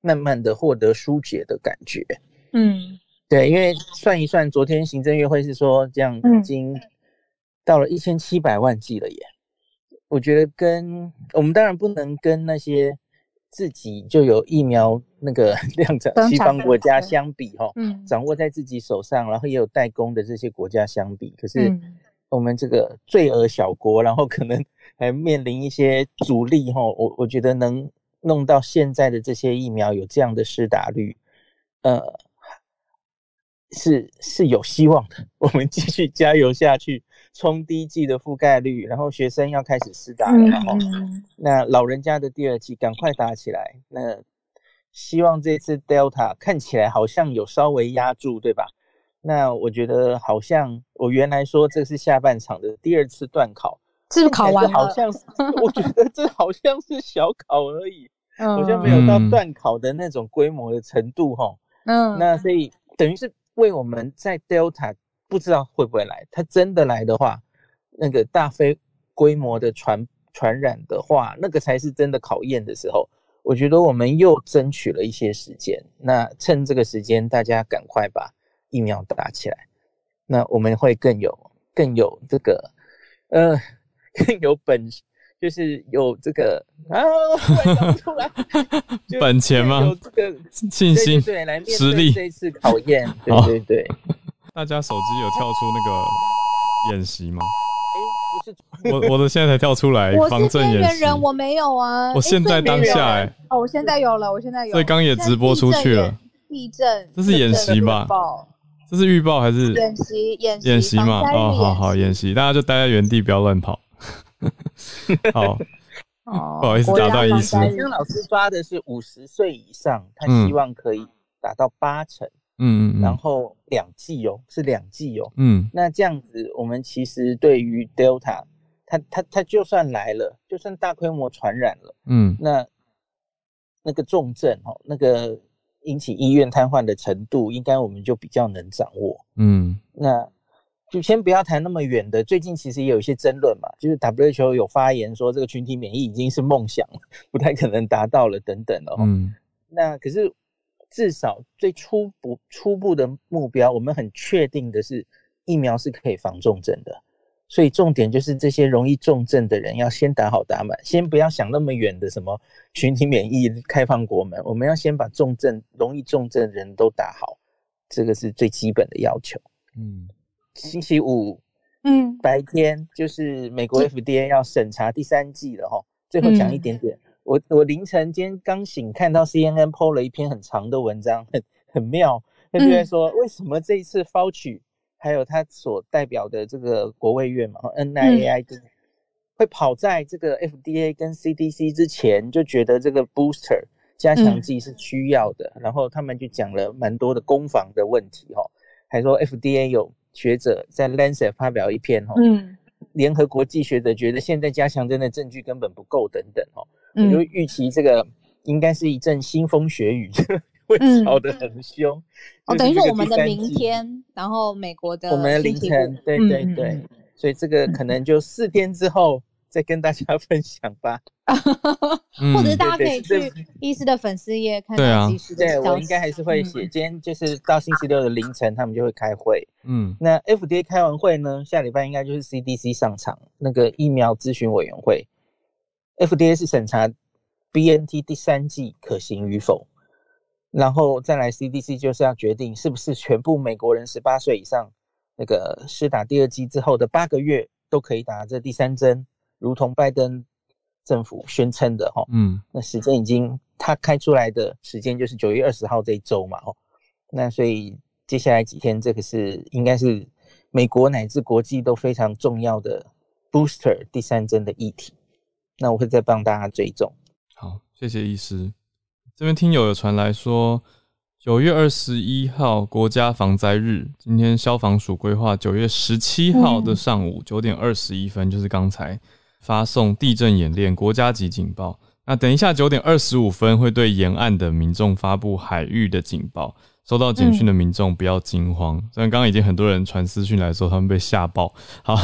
慢慢的获得疏解的感觉，嗯，对，因为算一算，昨天行政院会是说这样已经到了一千七百万剂了耶。我觉得跟我们当然不能跟那些自己就有疫苗那个 量产西方国家相比哈，嗯，掌握在自己手上，然后也有代工的这些国家相比，可是我们这个罪恶小国，然后可能还面临一些阻力哈，我我觉得能。弄到现在的这些疫苗有这样的施打率，呃，是是有希望的。我们继续加油下去，冲第一剂的覆盖率，然后学生要开始施打了，然后那老人家的第二季赶快打起来。那希望这次 Delta 看起来好像有稍微压住，对吧？那我觉得好像我原来说这是下半场的第二次断考，是不是考完了？好像是，我觉得这好像是小考而已，好像没有到断考的那种规模的程度哈。嗯，那所以等于是为我们在 Delta 不知道会不会来，它真的来的话，那个大飞规模的传传染的话，那个才是真的考验的时候。我觉得我们又争取了一些时间，那趁这个时间，大家赶快把疫苗打起来，那我们会更有更有这个呃更 有本，就是有这个啊，出来 本钱吗？有这个信心，对，来面对这次考验，对对对。大家手机有跳出那个演习吗？我我的现在才跳出来，防震演习。人我没有啊，我现在当下哎，哦，我现在有了，我现在有。所以刚也直播出去了。地震，这是演习吧？这是预报还是演习？演演习嘛？哦，好好演习，大家就待在原地，不要乱跑。好，不好意思打断意思。江老师抓的是五十岁以上，他希望可以达到八成。嗯嗯，然后两剂哦，是两剂哦。嗯，那这样子，我们其实对于 Delta，它它它就算来了，就算大规模传染了，嗯，那那个重症哦，那个引起医院瘫痪的程度，应该我们就比较能掌握。嗯，那就先不要谈那么远的。最近其实也有一些争论嘛，就是 WHO 有发言说，这个群体免疫已经是梦想，不太可能达到了等等哦。嗯，那可是。至少最初步初步的目标，我们很确定的是疫苗是可以防重症的，所以重点就是这些容易重症的人要先打好打满，先不要想那么远的什么群体免疫、开放国门，我们要先把重症容易重症人都打好，这个是最基本的要求。嗯，星期五，嗯，白天就是美国 FDA 要审查第三季了哈，最后讲一点点。我我凌晨今天刚醒，看到 CNN 抛了一篇很长的文章，很很妙。他就在说，为什么这一次 Fauci 还有他所代表的这个国卫院嘛，NIAID 会跑在这个 FDA 跟 CDC 之前，就觉得这个 booster 加强剂是需要的。然后他们就讲了蛮多的攻防的问题哈，还说 FDA 有学者在 Lancet 发表一篇哦，嗯，联合国际学者觉得现在加强针的证据根本不够等等哈。我就预期这个应该是一阵腥风血雨，会吵得很凶。哦，等于说我们的明天，然后美国的我们的凌晨，对对对，所以这个可能就四天之后再跟大家分享吧。或者是大家可以去医师的粉丝页看到及时的对我应该还是会写，今天就是到星期六的凌晨，他们就会开会。嗯，那 FDA 开完会呢，下礼拜应该就是 CDC 上场那个疫苗咨询委员会。FDA 是审查 BNT 第三季可行与否，然后再来 CDC 就是要决定是不是全部美国人十八岁以上那个施打第二剂之后的八个月都可以打这第三针，如同拜登政府宣称的哈，嗯，那时间已经他开出来的时间就是九月二十号这一周嘛，哦，那所以接下来几天这个是应该是美国乃至国际都非常重要的 booster 第三针的议题。那我会再帮大家追踪。好，谢谢医师。这边听友有传来说，九月二十一号国家防灾日，今天消防署规划九月十七号的上午九点二十一分，就是刚才发送地震演练国家级警报。那等一下九点二十五分会对沿岸的民众发布海域的警报。收到简讯的民众不要惊慌，虽然刚刚已经很多人传私讯来说他们被吓爆，好，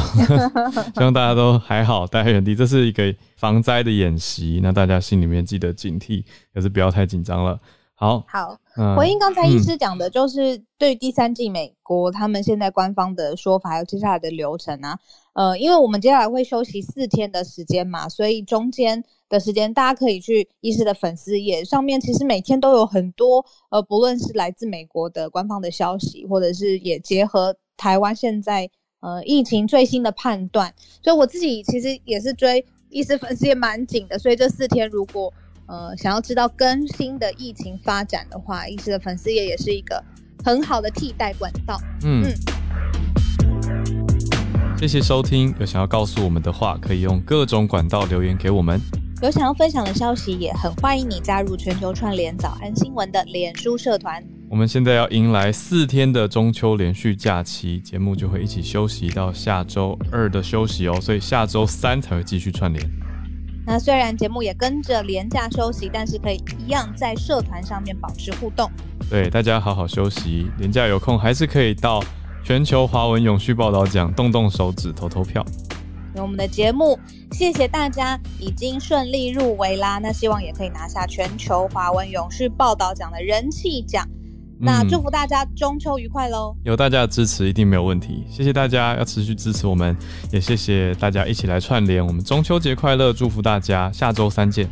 希望大家都还好，待在原地。这是一个防灾的演习，那大家心里面记得警惕，可是不要太紧张了。好，好，回应刚才医师讲的，就是对第三季美国他们现在官方的说法，还有接下来的流程啊，呃，因为我们接下来会休息四天的时间嘛，所以中间。的时间，大家可以去医师的粉丝页上面，其实每天都有很多，呃，不论是来自美国的官方的消息，或者是也结合台湾现在呃疫情最新的判断，所以我自己其实也是追医师粉丝也蛮紧的，所以这四天如果呃想要知道更新的疫情发展的话，医师的粉丝页也是一个很好的替代管道。嗯，谢谢收听，有想要告诉我们的话，可以用各种管道留言给我们。有想要分享的消息，也很欢迎你加入全球串联早安新闻的脸书社团。我们现在要迎来四天的中秋连续假期，节目就会一起休息到下周二的休息哦，所以下周三才会继续串联。那虽然节目也跟着连假休息，但是可以一样在社团上面保持互动。对，大家好好休息，连假有空还是可以到全球华文永续报道奖动动手指投投票。我们的节目，谢谢大家已经顺利入围啦，那希望也可以拿下全球华文永续报道奖的人气奖。那祝福大家中秋愉快喽！有大家的支持，一定没有问题。谢谢大家要持续支持我们，也谢谢大家一起来串联。我们中秋节快乐，祝福大家，下周三见。